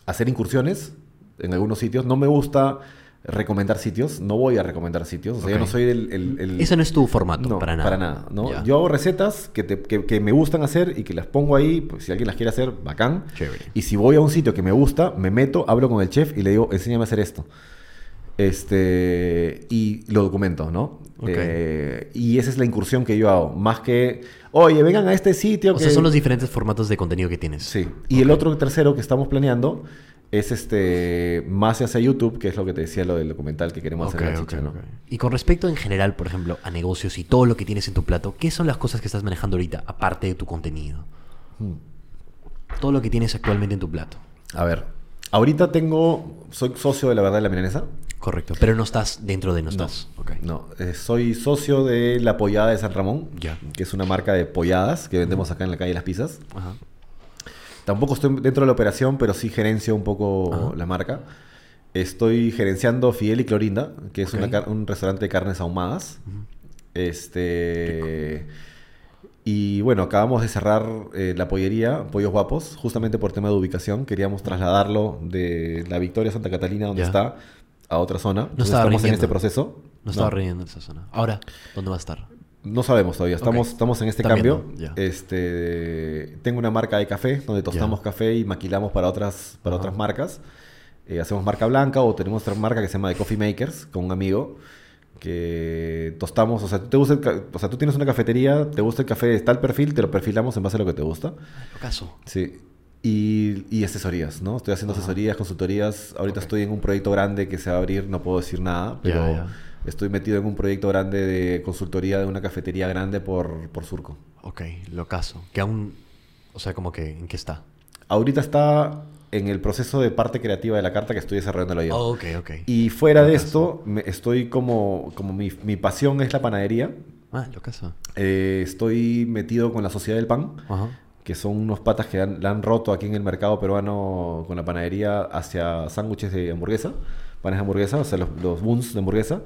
hacer incursiones en algunos sitios. No me gusta recomendar sitios, no voy a recomendar sitios. O sea, yo no soy el, el- el- Ese no es tu formato, no, para nada. Para nada, ¿no? Yo hago recetas que, te- que- que me gustan hacer y que las pongo ahí, pues, si alguien las quiere hacer, bacán. Chévere. Y si voy a un sitio que me gusta, me meto, hablo con el chef y le digo, enséñame a hacer esto. Este, y lo documento, ¿no? Ok. Eh, y esa es la incursión que yo hago. Más que, oye, vengan a este sitio. O que... sea, son los diferentes formatos de contenido que tienes. Sí. Y el otro tercero que estamos planeando es este más hacia YouTube, que es lo que te decía lo del documental que queremos hacer en la ok, chicha, ¿no? Y con respecto en general, por ejemplo, a negocios y todo lo que tienes en tu plato, ¿qué son las cosas que estás manejando ahorita, aparte de tu contenido? Hmm. Todo lo que tienes actualmente en tu plato. A ver, ahorita tengo, soy socio de la verdad de la milanesa. Correcto. Pero no estás dentro de no estás. Ok. No, eh, soy socio de la Pollada de San Ramón, Ya. que es una marca de polladas que vendemos acá en la calle Las Pizzas. Ajá. Tampoco estoy dentro de la operación, pero sí gerencio un poco Ajá. la marca. Estoy gerenciando Fidel y Clorinda, que es una un restaurante de carnes ahumadas. Este. Y bueno, acabamos de cerrar eh, la pollería, Pollos Guapos, justamente por tema de ubicación. Queríamos trasladarlo de la Victoria Santa Catalina, donde Ya. está, a otra zona. Entonces estaba estamos en rindiendo. este proceso. No estaba No. riendo en esa zona. Ahora, ¿dónde va a estar? No sabemos todavía, estamos, estamos en este cambio. ya. Este, tengo una marca de café donde tostamos café y maquilamos para otras, para otras marcas. Eh, hacemos marca blanca o tenemos otra marca que se llama The Coffee Makers con un amigo que tostamos, o sea, te gusta el o sea, tú tienes una cafetería, te gusta el café de tal perfil, te lo perfilamos en base a lo que te gusta. Lo caso. Sí. Y, y asesorías, ¿no? Estoy haciendo asesorías, consultorías. Ahorita estoy en un proyecto grande que se va a abrir, no puedo decir nada, pero. Estoy metido en un proyecto grande de consultoría de una cafetería grande por, por Surco. Ok, lo caso. Que aún. O sea, como que. ¿En qué está? Ahorita está en el proceso de parte creativa de la carta que estoy desarrollando yo. Oh, ok, ok. Y fuera Lo de caso. esto, me- estoy como, como mi, mi pasión es la panadería. Ah, lo caso. Eh, estoy metido con la Sociedad del Pan. Ajá. que son unos patas que han, la han roto aquí en el mercado peruano con la panadería hacia sándwiches de hamburguesa, panes de hamburguesa, o sea, los, los buns de hamburguesa.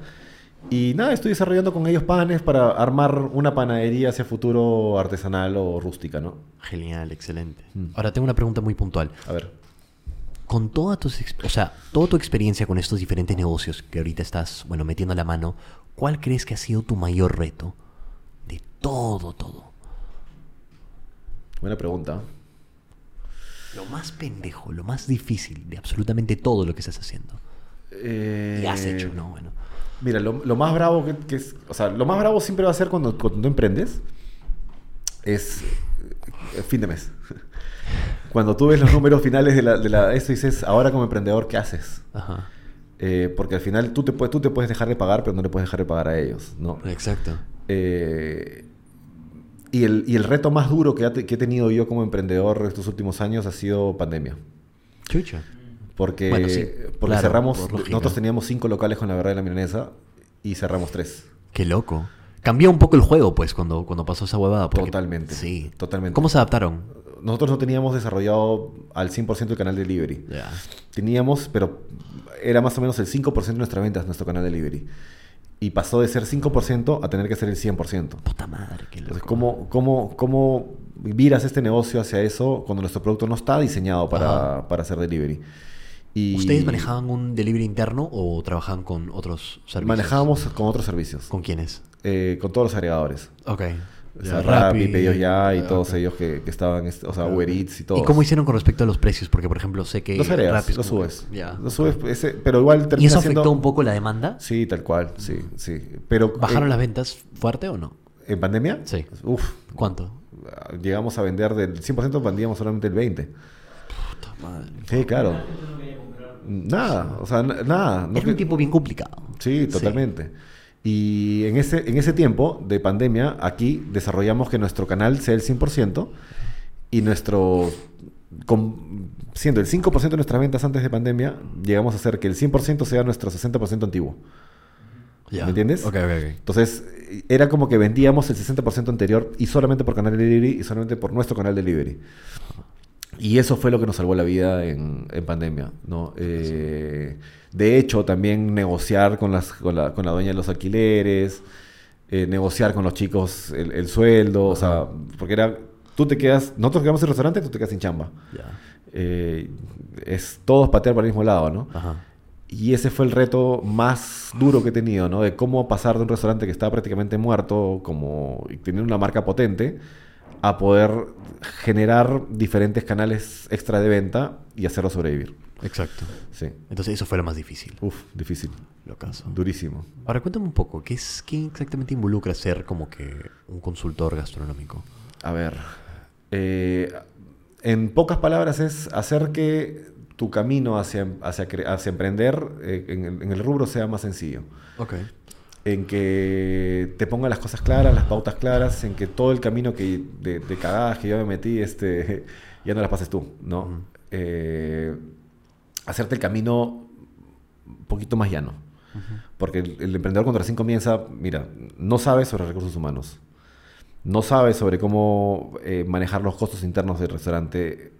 Y nada, estoy desarrollando con ellos panes para armar una panadería hacia futuro artesanal o rústica, ¿no? Genial, excelente. Mm. Ahora tengo una pregunta muy puntual. A ver. Con toda tu, o sea, toda tu experiencia con estos diferentes negocios que ahorita estás, bueno, metiendo la mano, ¿cuál crees que ha sido tu mayor reto? De todo, todo. Buena pregunta. Lo más pendejo, lo más difícil de absolutamente todo lo que estás haciendo. Eh, Y has hecho, ¿no? Bueno. Mira, lo, lo más bravo que, que es, o sea, lo más bravo siempre va a ser cuando, cuando tú emprendes, es eh, fin de mes. Cuando tú ves los números finales de la, de la eso dices, ahora como emprendedor, ¿qué haces? Ajá. Eh, porque al final tú te, puedes, tú te puedes dejar de pagar, pero no le puedes dejar de pagar a ellos, ¿no? Exacto. Eh, y, el, y el reto más duro que, ha que he tenido yo como emprendedor estos últimos años ha sido pandemia. Chucha. Porque, Bueno, sí, porque claro, cerramos, por nosotros teníamos cinco locales con la verdad de la milanesa y cerramos tres. Qué loco. Cambió un poco el juego, pues, cuando, cuando pasó esa huevada. porque- Totalmente. Sí. Totalmente. ¿Cómo se adaptaron? Nosotros no teníamos desarrollado al 100% el canal de delivery. Ya. Teníamos, pero era más o menos el 5% de nuestras ventas nuestro canal de delivery. Y pasó de ser 5% a tener que ser el 100%. Puta madre, qué loco. Entonces, ¿cómo, cómo, ¿cómo viras este negocio hacia eso cuando nuestro producto no está diseñado para, para hacer delivery? Y ¿Ustedes manejaban un delivery interno o trabajaban con otros servicios? Manejábamos con otros servicios, ¿Con quiénes? eh, con todos los agregadores. Ok. O sea, Rappi, Pedidos Ya y todos ellos que, que estaban, este, o sea, Uber Eats y todo. ¿Y cómo hicieron con respecto a los precios? Porque, por ejemplo, sé que Los agregas, los subes. Ya. Los subes, ese- pero igual ¿Y eso siendo- afectó un poco la demanda? Sí, tal cual, sí, sí. Pero ¿Bajaron eh, las ventas fuerte o no? ¿En pandemia? Sí. Uf, ¿Cuánto? llegamos a vender del 100% vendíamos solamente el 20%. Puta madre. Sí, claro. Nada, o sea, nada. no que- un tiempo bien complicado. Sí, totalmente. Y en ese, en ese tiempo de pandemia, aquí desarrollamos que nuestro canal sea el 100% y nuestro... con- siendo el 5% de nuestras ventas antes de pandemia, llegamos a hacer que el 100% sea nuestro 60% antiguo. Ya. ¿Me entiendes? Ok, ok, ok. Entonces, era como que vendíamos el 60% anterior y solamente por canal de delivery y solamente por nuestro canal de delivery. Y eso fue lo que nos salvó la vida en, en pandemia, ¿no? Eh, de hecho, también negociar con, las, con, la, con la dueña de los alquileres, eh, negociar con los chicos el, el sueldo, o sea, porque era, tú te quedas, nosotros quedamos en el restaurante, tú te quedas sin chamba. Eh, es todos patear para el mismo lado, ¿no? Ajá. Y ese fue el reto más duro que he tenido, ¿no? De cómo pasar de un restaurante que estaba prácticamente muerto, como y tener una marca potente, a poder generar diferentes canales extra de venta y hacerlo sobrevivir. Exacto. Sí. Entonces eso fue lo más difícil. Uf, difícil. Lo caso. Durísimo. Ahora cuéntame un poco, ¿qué, es, ¿qué exactamente involucra ser como que un consultor gastronómico? A ver. eh, en pocas palabras es hacer que tu camino hacia, hacia, hacia emprender eh, en, el, en el rubro sea más sencillo. Ok. En que te pongan las cosas claras, las pautas claras, en que todo el camino que, de, de cagadas que yo me metí, este, ya no las pases tú, ¿no? Eh, hacerte el camino un poquito más llano. Porque el, el emprendedor cuando recién comienza, mira, no sabe sobre recursos humanos. No sabe sobre cómo eh, manejar los costos internos del restaurante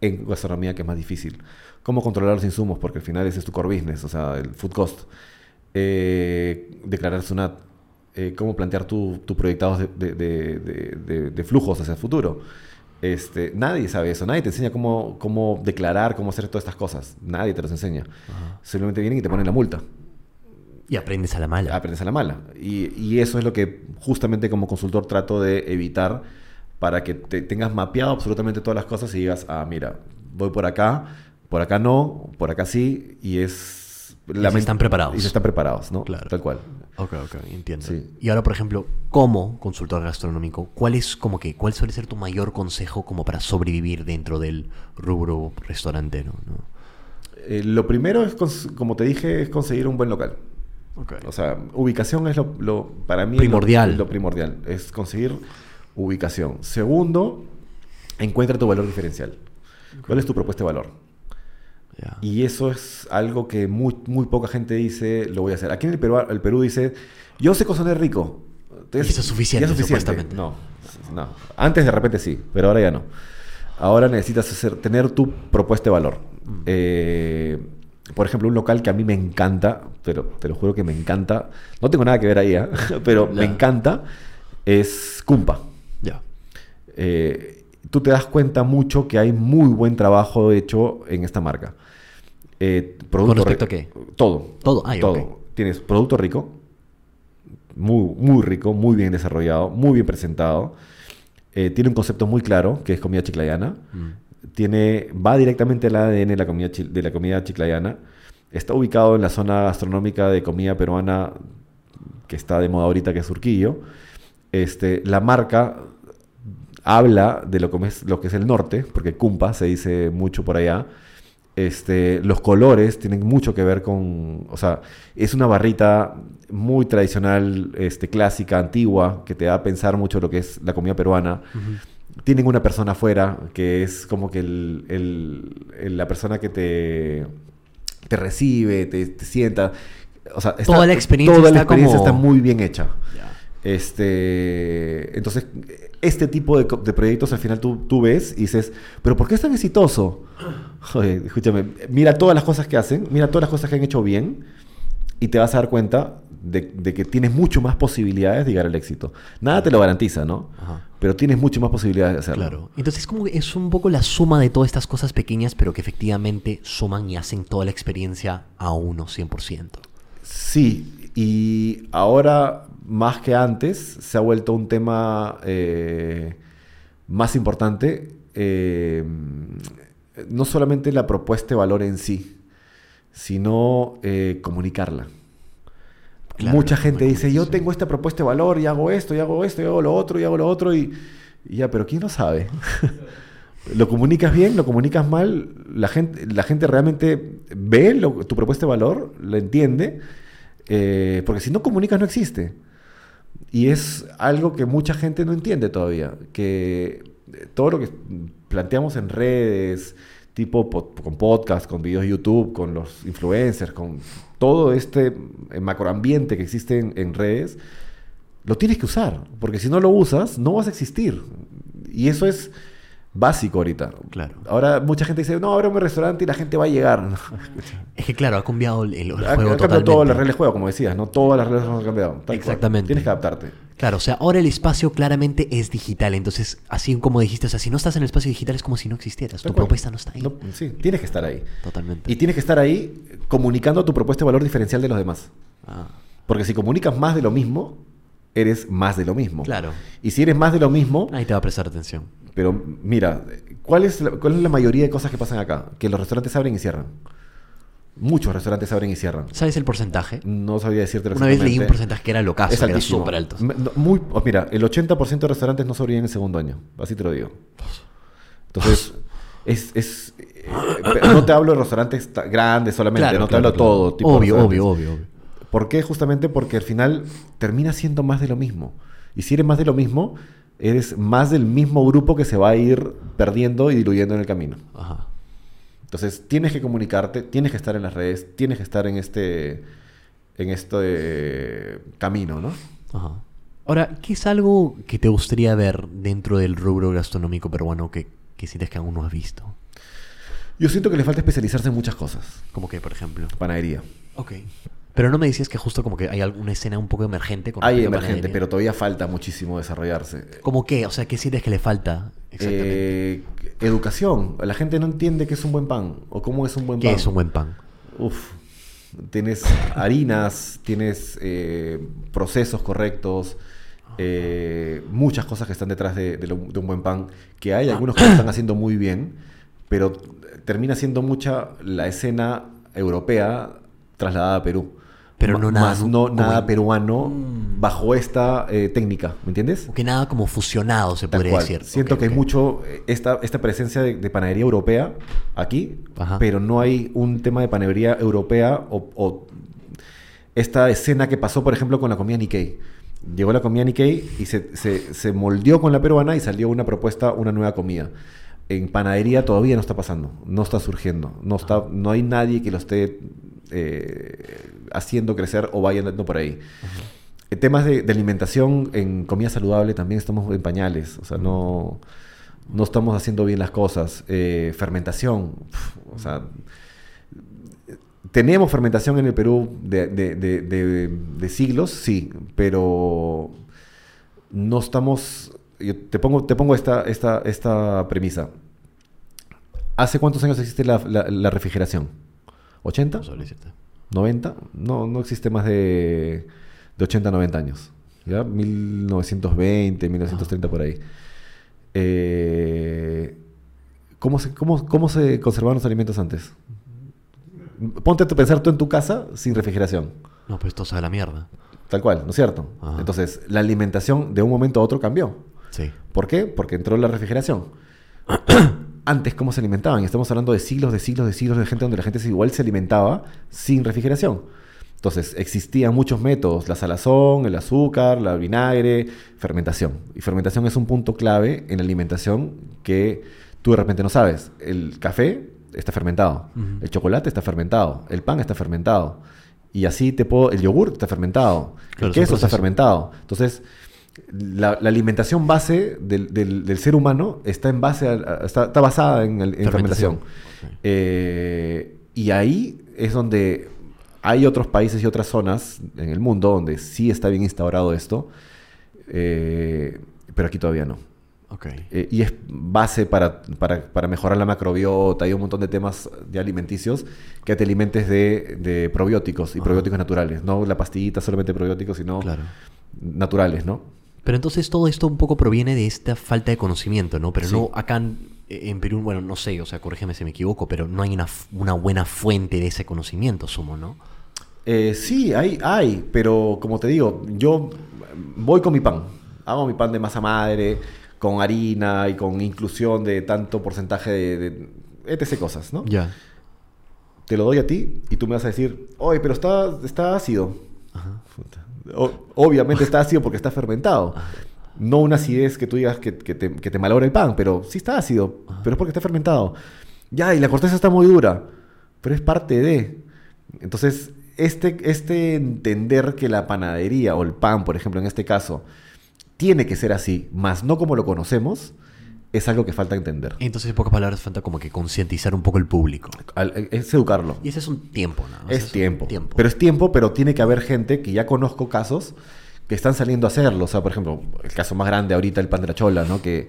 en gastronomía, que es más difícil. Cómo controlar los insumos, porque al final ese es tu core business, o sea, el food cost. Eh, declarar SUNAT. Eh, cómo plantear tus tu proyectados de, de- flujos hacia el futuro. Este, nadie sabe eso, nadie te enseña cómo, cómo declarar, cómo hacer todas estas cosas. Nadie te los enseña. Simplemente vienen y te ponen la multa Y aprendes a la mala. aprendes a la mala. Y, y eso es lo que justamente como consultor trato de evitar para que te tengas mapeado absolutamente todas las cosas y digas, ah, mira, voy por acá, por acá no, por acá sí, y es... se ment- están preparados. Y se están preparados, ¿no? Claro. Tal cual. Ok, ok, entiendo. Sí. Y ahora, por ejemplo, como consultor gastronómico, ¿cuál es como que, cuál suele ser tu mayor consejo como para sobrevivir dentro del rubro restaurantero? ¿no? Eh, lo primero es, como te dije, es conseguir un buen local. Ok. O sea, ubicación es lo, lo- para mí Primordial. Lo, lo primordial, es conseguir ubicación. Segundo, encuentra tu valor diferencial. ¿Cuál es tu propuesta de valor? Y eso es algo que muy, muy poca gente dice, lo voy a hacer. Aquí en el Perú, el Perú dice, yo sé cocinar rico. Entonces, eso es suficiente, ya supuestamente. No, no. Antes de repente sí, pero ahora ya no. Ahora necesitas hacer, tener tu propuesta de valor. Mm. Eh, por ejemplo, un local que a mí me encanta, pero te lo juro que me encanta, no tengo nada que ver ahí, ¿ah? pero me encanta, es Cumpa. Ya. Eh, tú te das cuenta mucho que hay muy buen trabajo hecho en esta marca. Eh, producto ¿Con respecto a qué? Todo. Todo, ay, todo. ok. Tienes producto rico, muy, muy rico, muy bien desarrollado, muy bien presentado. Eh, tiene un concepto muy claro, que es comida chiclayana. Mm. Tiene, va directamente al ADN de la comida, de la comida chiclayana. Está ubicado en la zona gastronómica de comida peruana que está de moda ahorita, que es Surquillo. Este, la marca habla de lo que, es, lo que es el norte, porque Cumpa se dice mucho por allá. Este, los colores tienen mucho que ver con, o sea, es una barrita muy tradicional, este, clásica, antigua, que te da a pensar mucho lo que es la comida peruana. Tienen una persona afuera que es como que el- el- el- la persona que te, te recibe, te, te sienta. O sea, está- Toda la experiencia toda la está experiencia como- está muy bien hecha. Este, entonces, este tipo de, de proyectos al final tú, tú ves y dices, pero ¿por qué es tan exitoso? Joder, escúchame, mira todas las cosas que hacen, mira todas las cosas que han hecho bien y te vas a dar cuenta de, de que tienes mucho más posibilidades de llegar al éxito. Nada te lo garantiza, ¿no? Ajá. Pero tienes mucho más posibilidades de hacerlo. Claro. Entonces como que es un poco la suma de todas estas cosas pequeñas, pero que efectivamente suman y hacen toda la experiencia a uno 100%. Sí, y ahora más que antes se ha vuelto un tema eh, más importante, eh, no solamente la propuesta de valor en sí, sino eh, comunicarla. Claro, Mucha gente dice, yo tengo esta propuesta de valor y hago esto, y hago esto, y hago lo otro, y hago lo otro, y, y ya, pero ¿quién lo sabe? ¿Lo comunicas bien? ¿Lo comunicas mal? ¿La gente, la gente realmente ve lo- tu propuesta de valor? ¿La entiende? Eh, porque si no comunicas no existe. Y es algo que mucha gente no entiende todavía. Que eh, todo lo que planteamos en redes, tipo con podcast, con videos de YouTube, con los influencers, con todo este macroambiente que existe en redes, lo tienes que usar. Porque si no lo usas, no vas a existir. Y eso es básico ahorita. Claro. Ahora mucha gente dice, no, abre un restaurante y la gente va a llegar. Es que claro, ha cambiado el, juego ha cambiado totalmente. todas las reglas del juego, como decías, ¿no? Todas las reglas han cambiado. cual. Exactamente. Tienes que adaptarte. Claro, o sea, ahora el espacio claramente es digital. Entonces, así como dijiste, o sea, si no estás en el espacio digital es como si no existieras. Tal Tu cual. propuesta no está ahí. No, sí, tienes que estar ahí. Totalmente. Y tienes que estar ahí comunicando tu propuesta de valor diferencial de los demás. Ah, Porque si comunicas más de lo mismo, eres más de lo mismo. Claro. Y si eres más de lo mismo, ahí te va a prestar atención. pero mira, ¿cuál es, la, ¿cuál es la mayoría de cosas que pasan acá? Que los restaurantes abren y cierran. Muchos restaurantes abren y cierran. ¿Sabes el porcentaje? No sabría decirte Una vez leí un porcentaje que era locazo, Es que era súper alto. Muy, oh, mira, el 80% de restaurantes no sobreviven en el segundo año. Así te lo digo. Entonces, Es, es, eh, no te hablo de restaurantes ta- grandes solamente, Claro, no te claro, hablo de claro. todo. tipo Obvio, obvio, obvio, obvio. ¿Por qué? Justamente porque al final termina siendo más de lo mismo. Y si eres más de lo mismo, eres más del mismo grupo que se va a ir perdiendo y diluyendo en el camino. Ajá. Entonces tienes que comunicarte, tienes que estar en las redes, tienes que estar en este, en este camino, ¿no? Ajá. Ahora, ¿qué es algo que te gustaría ver dentro del rubro gastronómico peruano que, que sientes que aún no has visto? Yo siento que le falta especializarse en muchas cosas. Como que, por ejemplo. Panadería. Ok. Pero no me decías que justo como que hay alguna escena un poco emergente con Hay emergente, pero todavía falta muchísimo desarrollarse. ¿Cómo qué? O sea, ¿qué sientes que le falta exactamente? Eh, educación. La gente no entiende qué es un buen pan o cómo es un buen ¿Qué pan. es un buen pan? Uf, tienes harinas, tienes eh, procesos correctos, eh, muchas cosas que están detrás de, de lo- de un buen pan, que hay algunos que lo están haciendo muy bien, pero termina siendo mucha la escena europea trasladada a Perú. Pero no nada más no como nada peruano Mm. bajo esta eh, técnica, ¿me entiendes? Que nada como fusionado se Tal podría cual. decir. Siento que hay mucho eh, esta, esta presencia de, de panadería europea aquí, Ajá. pero no hay un tema de panadería europea o, o esta escena que pasó, por ejemplo, con la comida Nikkei. Llegó la comida Nikkei y se, se, se moldeó con la peruana y salió una propuesta, una nueva comida. En panadería todavía no está pasando, no está surgiendo, no, está, no hay nadie que lo esté eh, haciendo crecer o vaya andando por ahí. En temas de, alimentación en comida saludable también estamos en pañales, o sea, no, no estamos haciendo bien las cosas. Eh, fermentación, o sea, tenemos fermentación en el Perú de, siglos, sí, pero no estamos... te pongo, te pongo esta, esta, esta premisa. ¿Hace cuántos años existe la refrigeración? ¿80? No decirte. ¿90? No, no existe más de, de 80, 90 años. ¿Ya? 1920, 1930 por ahí. Eh, ¿cómo, se, cómo, ¿Cómo se conservaban los alimentos antes? Ponte a pensar tú en tu casa sin refrigeración. No, pues esto sabe la mierda. Tal cual, ¿no es cierto? Ajá. Entonces, la alimentación de un momento a otro cambió. Sí. ¿Por qué? Porque entró la refrigeración. Antes, ¿cómo se alimentaban? Y estamos hablando de siglos, de siglos, de siglos de gente donde la gente igual se alimentaba sin refrigeración. Entonces, existían muchos métodos, la salazón, el azúcar, la vinagre, fermentación. Y fermentación es un punto clave en la alimentación que tú de repente no sabes. El café está fermentado, el chocolate está fermentado, el pan está fermentado. Y así te puedo, el yogur está fermentado, Claro, el queso está fermentado. Entonces, la, la alimentación base del, del- del ser humano está en base a- a- está, está basada en, el- en Fermentación. Eh, y ahí es donde hay otros países y otras zonas en el mundo donde sí está bien instaurado esto, eh, pero aquí todavía no. Eh, y es base para, para, para mejorar la macrobiota y un montón de temas de alimenticios que te alimentes de, de probióticos y Ajá. probióticos naturales. No la pastillita solamente probióticos, sino Claro. naturales, ¿no? Pero entonces todo esto un poco proviene de esta falta de conocimiento, ¿no? Pero Sí. no acá en, en Perú, bueno, no sé, o sea, corrígeme si me equivoco, pero no hay una buena fuente de ese conocimiento, sumo, ¿no? Eh, sí, hay, hay, pero como te digo, yo voy con mi pan. Hago mi pan de masa madre, con harina y con inclusión de tanto porcentaje de, de etc. cosas, ¿no? Ya. Te lo doy a ti y tú me vas a decir, oye, pero está, está ácido. Ajá. Puta. O- obviamente está ácido porque está fermentado. No una acidez que tú digas que, que te, que te malogra el pan, pero sí está ácido, pero es porque está fermentado. Ya, y la corteza está muy dura, pero es parte de. Entonces, este, este entender que la panadería o el pan, por ejemplo, en este caso, tiene que ser así, más no como lo conocemos, es algo que falta entender. Entonces, en pocas palabras, falta como que concientizar un poco el público. Al- Es educarlo. Y ese es un tiempo, ¿no? Es tiempo. tiempo. Pero es tiempo, pero tiene que haber gente que ya conozco casos que están saliendo a hacerlo. O sea, por ejemplo, el caso más grande ahorita, el pan de la chola, ¿no? Que,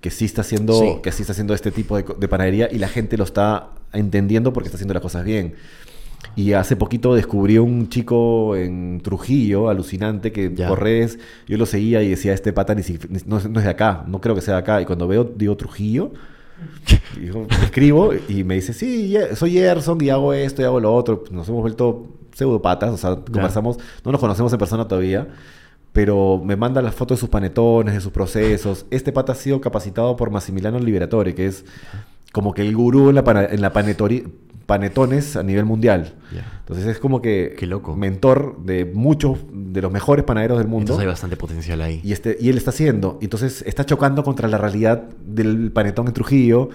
que sí está haciendo, Sí. que sí está haciendo este tipo de, de panadería y la gente lo está entendiendo porque está haciendo las cosas bien. Y hace poquito descubrí un chico en Trujillo, alucinante, que Ya. por redes yo lo seguía y decía, este pata ni si- ni- no, es- no es de acá, no creo que sea de acá. Y cuando veo, digo Trujillo, escribo y me dice, sí, soy Gerson y hago esto y hago lo otro. Nos hemos vuelto pseudopatas, o sea, conversamos, no nos conocemos en persona todavía, pero me manda las fotos de sus panetones, de sus procesos. Este pata ha sido capacitado por Massimiliano Liberatore, que es como que el gurú en la, en la panetori- panetones a nivel mundial. Entonces es como que Qué loco. mentor de muchos de los mejores panaderos del mundo. Entonces hay bastante potencial ahí. Y, este, y él está haciendo. Entonces está chocando contra la realidad del panetón en Trujillo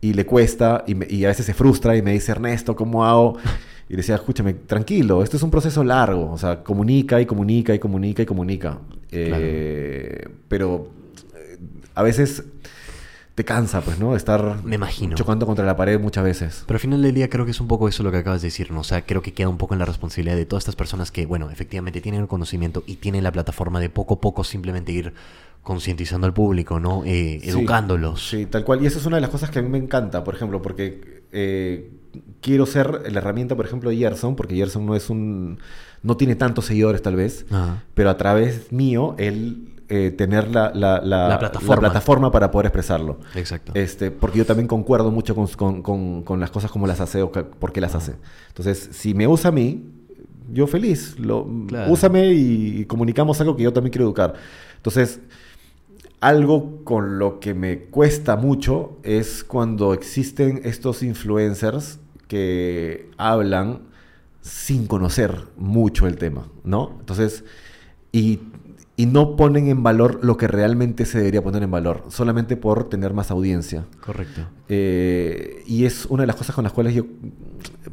y le cuesta y, me- y a veces se frustra y me dice, Ernesto, ¿cómo hago? Y le decía, escúchame, tranquilo, esto es un proceso largo. O sea, comunica y comunica y comunica y comunica. Eh, Pero eh, a veces te cansa, pues, ¿no? Estar Me imagino. chocando contra la pared muchas veces. Pero al final del día creo que es un poco eso lo que acabas de decir, ¿no? O sea, creo que queda un poco en la responsabilidad de todas estas personas que, bueno, efectivamente tienen el conocimiento y tienen la plataforma de poco a poco simplemente ir concientizando al público, ¿no? Eh, Sí, educándolos. Sí, tal cual. Y eso es una de las cosas que a mí me encanta, por ejemplo, porque eh, quiero ser la herramienta, por ejemplo, de Gerson, porque Gerson no es un. no tiene tantos seguidores, tal vez, Ajá. pero a través mío, él eh, tener la, la- la- La plataforma. plataforma para poder expresarlo. Exacto. Este, porque yo también concuerdo mucho con, con- con- con las cosas como las hace o por qué las hace. Entonces, si me usa a mí, yo feliz. Lo, Claro. Úsame y, y comunicamos algo que yo también quiero educar. Entonces, algo con lo que me cuesta mucho es cuando existen estos influencers que hablan sin conocer mucho el tema, ¿no? Entonces, y, y no ponen en valor lo que realmente se debería poner en valor, solamente por tener más audiencia. Correcto. Eh, y es una de las cosas con las cuales yo,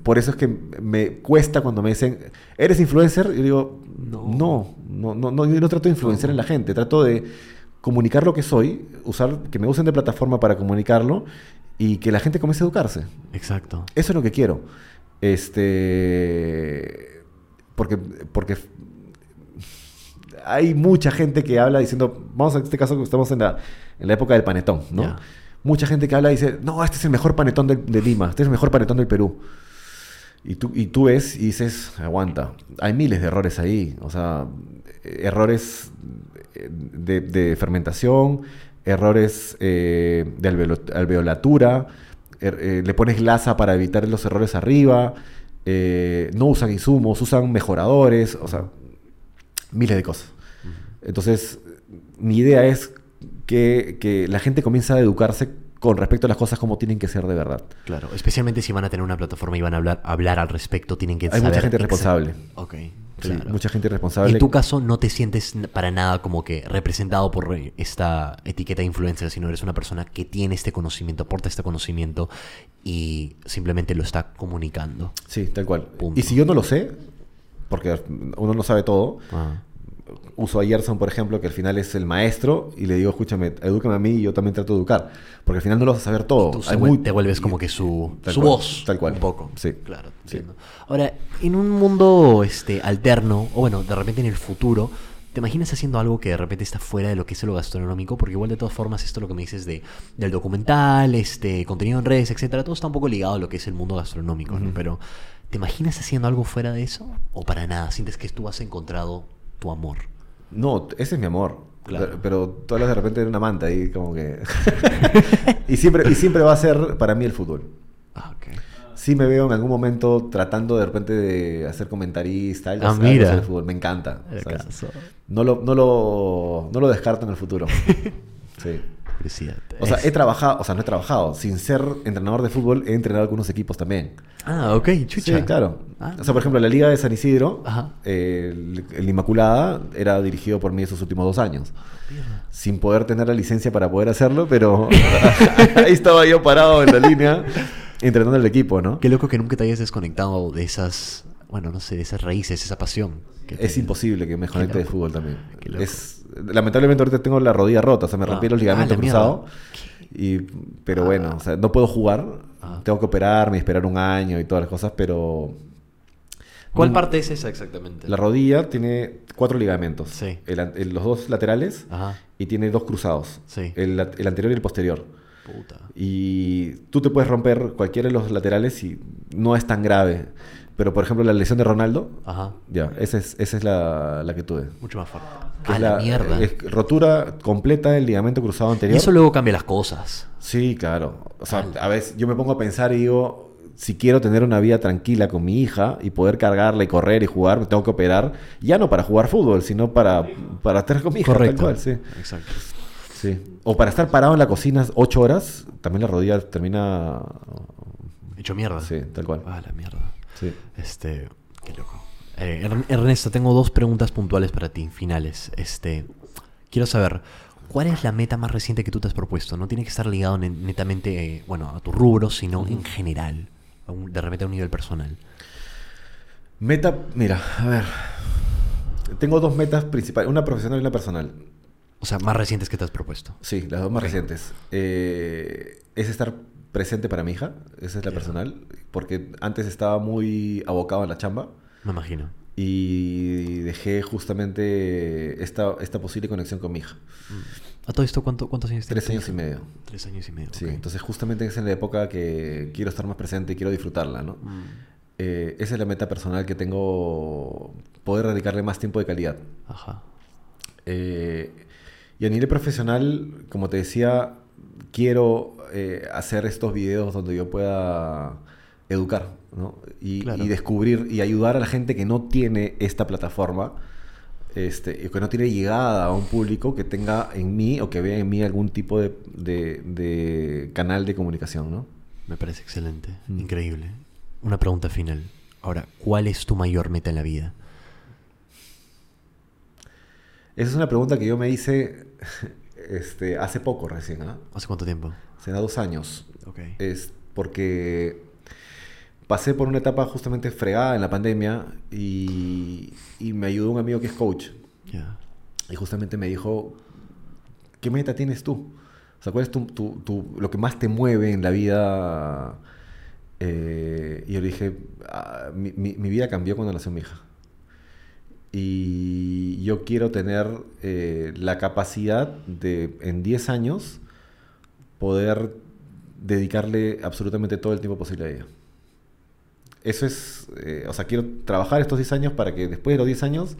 por eso es que me cuesta cuando me dicen, ¿eres influencer? Y yo digo, No. no, no, no, no, yo no trato de influenciar en la gente, trato de comunicar lo que soy, usar, que me usen de plataforma para comunicarlo y que la gente comience a educarse. Exacto. Eso es lo que quiero. Este. Porque. Porque. Hay mucha gente que habla diciendo. Vamos a este caso que estamos en la, en la época del panetón, ¿no? Mucha gente que habla y dice: No, este es el mejor panetón de, de Lima, este es el mejor panetón del Perú. Y tú, y tú ves y dices: Aguanta. Hay miles de errores ahí. O sea, eh, errores de, de fermentación, errores eh, de alveolatura, er- eh, le pones glasa para evitar los errores arriba, eh, no usan insumos, usan mejoradores, o sea, miles de cosas. Entonces, mi idea es que, que la gente comience a educarse con respecto a las cosas como tienen que ser de verdad. Claro. Especialmente si van a tener una plataforma y van a hablar, hablar al respecto, tienen que Hay saber... mucha gente responsable. Ok. Sí, Claro. mucha gente responsable. En tu caso no te sientes para nada como que representado por esta etiqueta de influencer, sino eres una persona que tiene este conocimiento, aporta este conocimiento y simplemente lo está comunicando. Sí, tal cual. Punto. Y si yo no lo sé, porque uno no sabe todo, uso a Gerson, por ejemplo, que al final es el maestro, y le digo, escúchame, edúcame a mí y yo también trato de educar. Porque al final no lo vas a saber todo. Tú se Hay vuel- muy- te vuelves como que su, Tal su cual, voz. tal cual. Un poco. Sí. Claro, Sí. Ahora, en un mundo este, alterno, o bueno, de repente en el futuro, ¿te imaginas haciendo algo que de repente está fuera de lo que es lo gastronómico? Porque igual de todas formas, esto lo que me dices de, del documental, este, contenido en redes, etcétera, todo está un poco ligado a lo que es el mundo gastronómico, ¿no? Pero, ¿te imaginas haciendo algo fuera de eso? ¿O para nada? ¿Sientes que tú has encontrado tu amor? No, ese es mi amor. Claro. Pero, pero tú hablas de repente de una manta y como que... y, siempre, y siempre va a ser para mí el fútbol. Ah, ok. Sí me veo en algún momento tratando de repente de hacer comentarista, algo Ah, mira. fútbol. Me encanta. No, lo, no, lo, no lo descarto en el futuro. Sí. O sea, he trabajado, o sea, no he trabajado. Sin ser entrenador de fútbol, he entrenado algunos equipos también. Ah, ok, chucha. Sí, claro. Ah, o sea, por ejemplo, la Liga de San Isidro, eh, el, el Inmaculada, era dirigido por mí esos últimos dos años. Sin poder tener la licencia para poder hacerlo, pero ahí estaba yo parado en la línea, entrenando el equipo, ¿no? Qué loco que nunca te hayas desconectado de esas, bueno, no sé, de esas raíces, esa pasión. que Es imposible que me Qué conecte de fútbol también. Es, lamentablemente ahorita tengo la rodilla rota, o sea, me Ah. rompí los Ah, ligamentos mierda. Y, pero bueno, o sea, no puedo jugar, Ah. tengo que operarme, esperar un año y todas las cosas, pero ¿Cuál Mm. parte es esa exactamente? la rodilla tiene cuatro ligamentos. Sí. El el- los dos laterales Ajá. y tiene dos cruzados. Sí. El, el anterior y el posterior. Puta. Y tú te puedes romper cualquiera de los laterales y no es tan grave. Pero, por ejemplo, la lesión de Ronaldo, Ajá. ya, esa es, esa es la, la que tuve. Mucho más fuerte. Que Ah, es la, mierda. es rotura completa del ligamento cruzado y anterior. eso luego cambia las cosas. Sí, claro. O sea, a veces yo me pongo a pensar y digo, si quiero tener una vida tranquila con mi hija y poder cargarla y correr y jugar, me tengo que operar, ya no para jugar fútbol, sino para, para estar con mi hija. tal cual, sí. Exacto. Sí. O para estar parado en la cocina ocho horas, también la rodilla termina... Hecho mierda. Sí, tal cual. Ah, la mierda. Sí. Este, qué loco. Eh, Ern- Ernesto, tengo dos preguntas puntuales para ti, finales. Este, quiero saber, ¿cuál es la meta más reciente que tú te has propuesto? No tiene que estar ligado ne- netamente, eh, bueno, a tu rubro, sino en general, a un- de repente a un nivel personal. Meta, mira, a ver. Tengo dos metas principales, una profesional y una personal. O sea, más recientes que te has propuesto. Sí, las dos más recientes. Eh, es estar presente para mi hija, esa es la Ya. personal, porque antes estaba muy abocado en la chamba Me imagino. y dejé justamente esta, esta posible conexión con mi hija. ¿A todo esto cuánto, cuántos años Tres años y medio. Tres años y medio. Sí, entonces justamente es en la época que quiero estar más presente y quiero disfrutarla, ¿no? Mm, Eh, esa es la meta personal que tengo, poder dedicarle más tiempo de calidad. Ajá. Eh, y a nivel profesional, como te decía, quiero eh, hacer estos videos donde yo pueda educar ¿no? y, Claro. y descubrir y ayudar a la gente que no tiene esta plataforma, este, y que no tiene llegada a un público que tenga en mí o que vea en mí algún tipo de, de- de canal de comunicación. ¿no? Me parece excelente. Mm. Increíble. Una pregunta final. Ahora, ¿cuál es tu mayor meta en la vida? Esa es una pregunta que yo me hice este, hace poco recién, ¿ah? ¿Hace cuánto tiempo? hace dos años. Ok. Es porque pasé por una etapa justamente fregada en la pandemia y, y me ayudó un amigo que es coach. Ya. Y justamente me dijo, ¿qué meta tienes tú? O sea, ¿cuál es tu, tu- tu- lo que más te mueve en la vida? Eh, y yo le dije, "Ah, mi, mi- mi vida cambió cuando nació mi hija. Y yo quiero tener eh, la capacidad de, en 10 años, poder dedicarle absolutamente todo el tiempo posible a ella. Eso es, eh, o sea, quiero trabajar estos 10 años para que después de los 10 años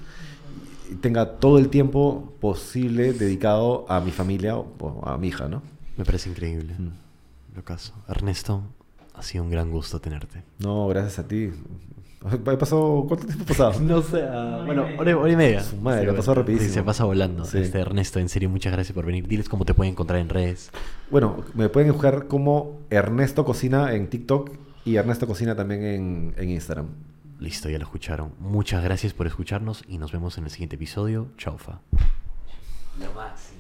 tenga todo el tiempo posible dedicado a mi familia o a mi hija, ¿no? Me parece increíble. Mm. Lo caso. Ernesto, ha sido un gran gusto tenerte. No, gracias a ti. ¿Ha pasado, ¿Cuánto tiempo ha pasado? No sé, ah, bueno, hora, hora y media. Su madre, Sí, pasó rapidísimo. sí, se pasa volando. Sí. Este, Ernesto, en serio, muchas gracias por venir. Diles cómo te pueden encontrar en redes. Bueno, me pueden buscar como Ernesto Cocina en TikTok y Ernesto Cocina también en, en Instagram. Listo, ya lo escucharon. Muchas gracias por escucharnos y nos vemos en el siguiente episodio. Chaufa. Lo máximo.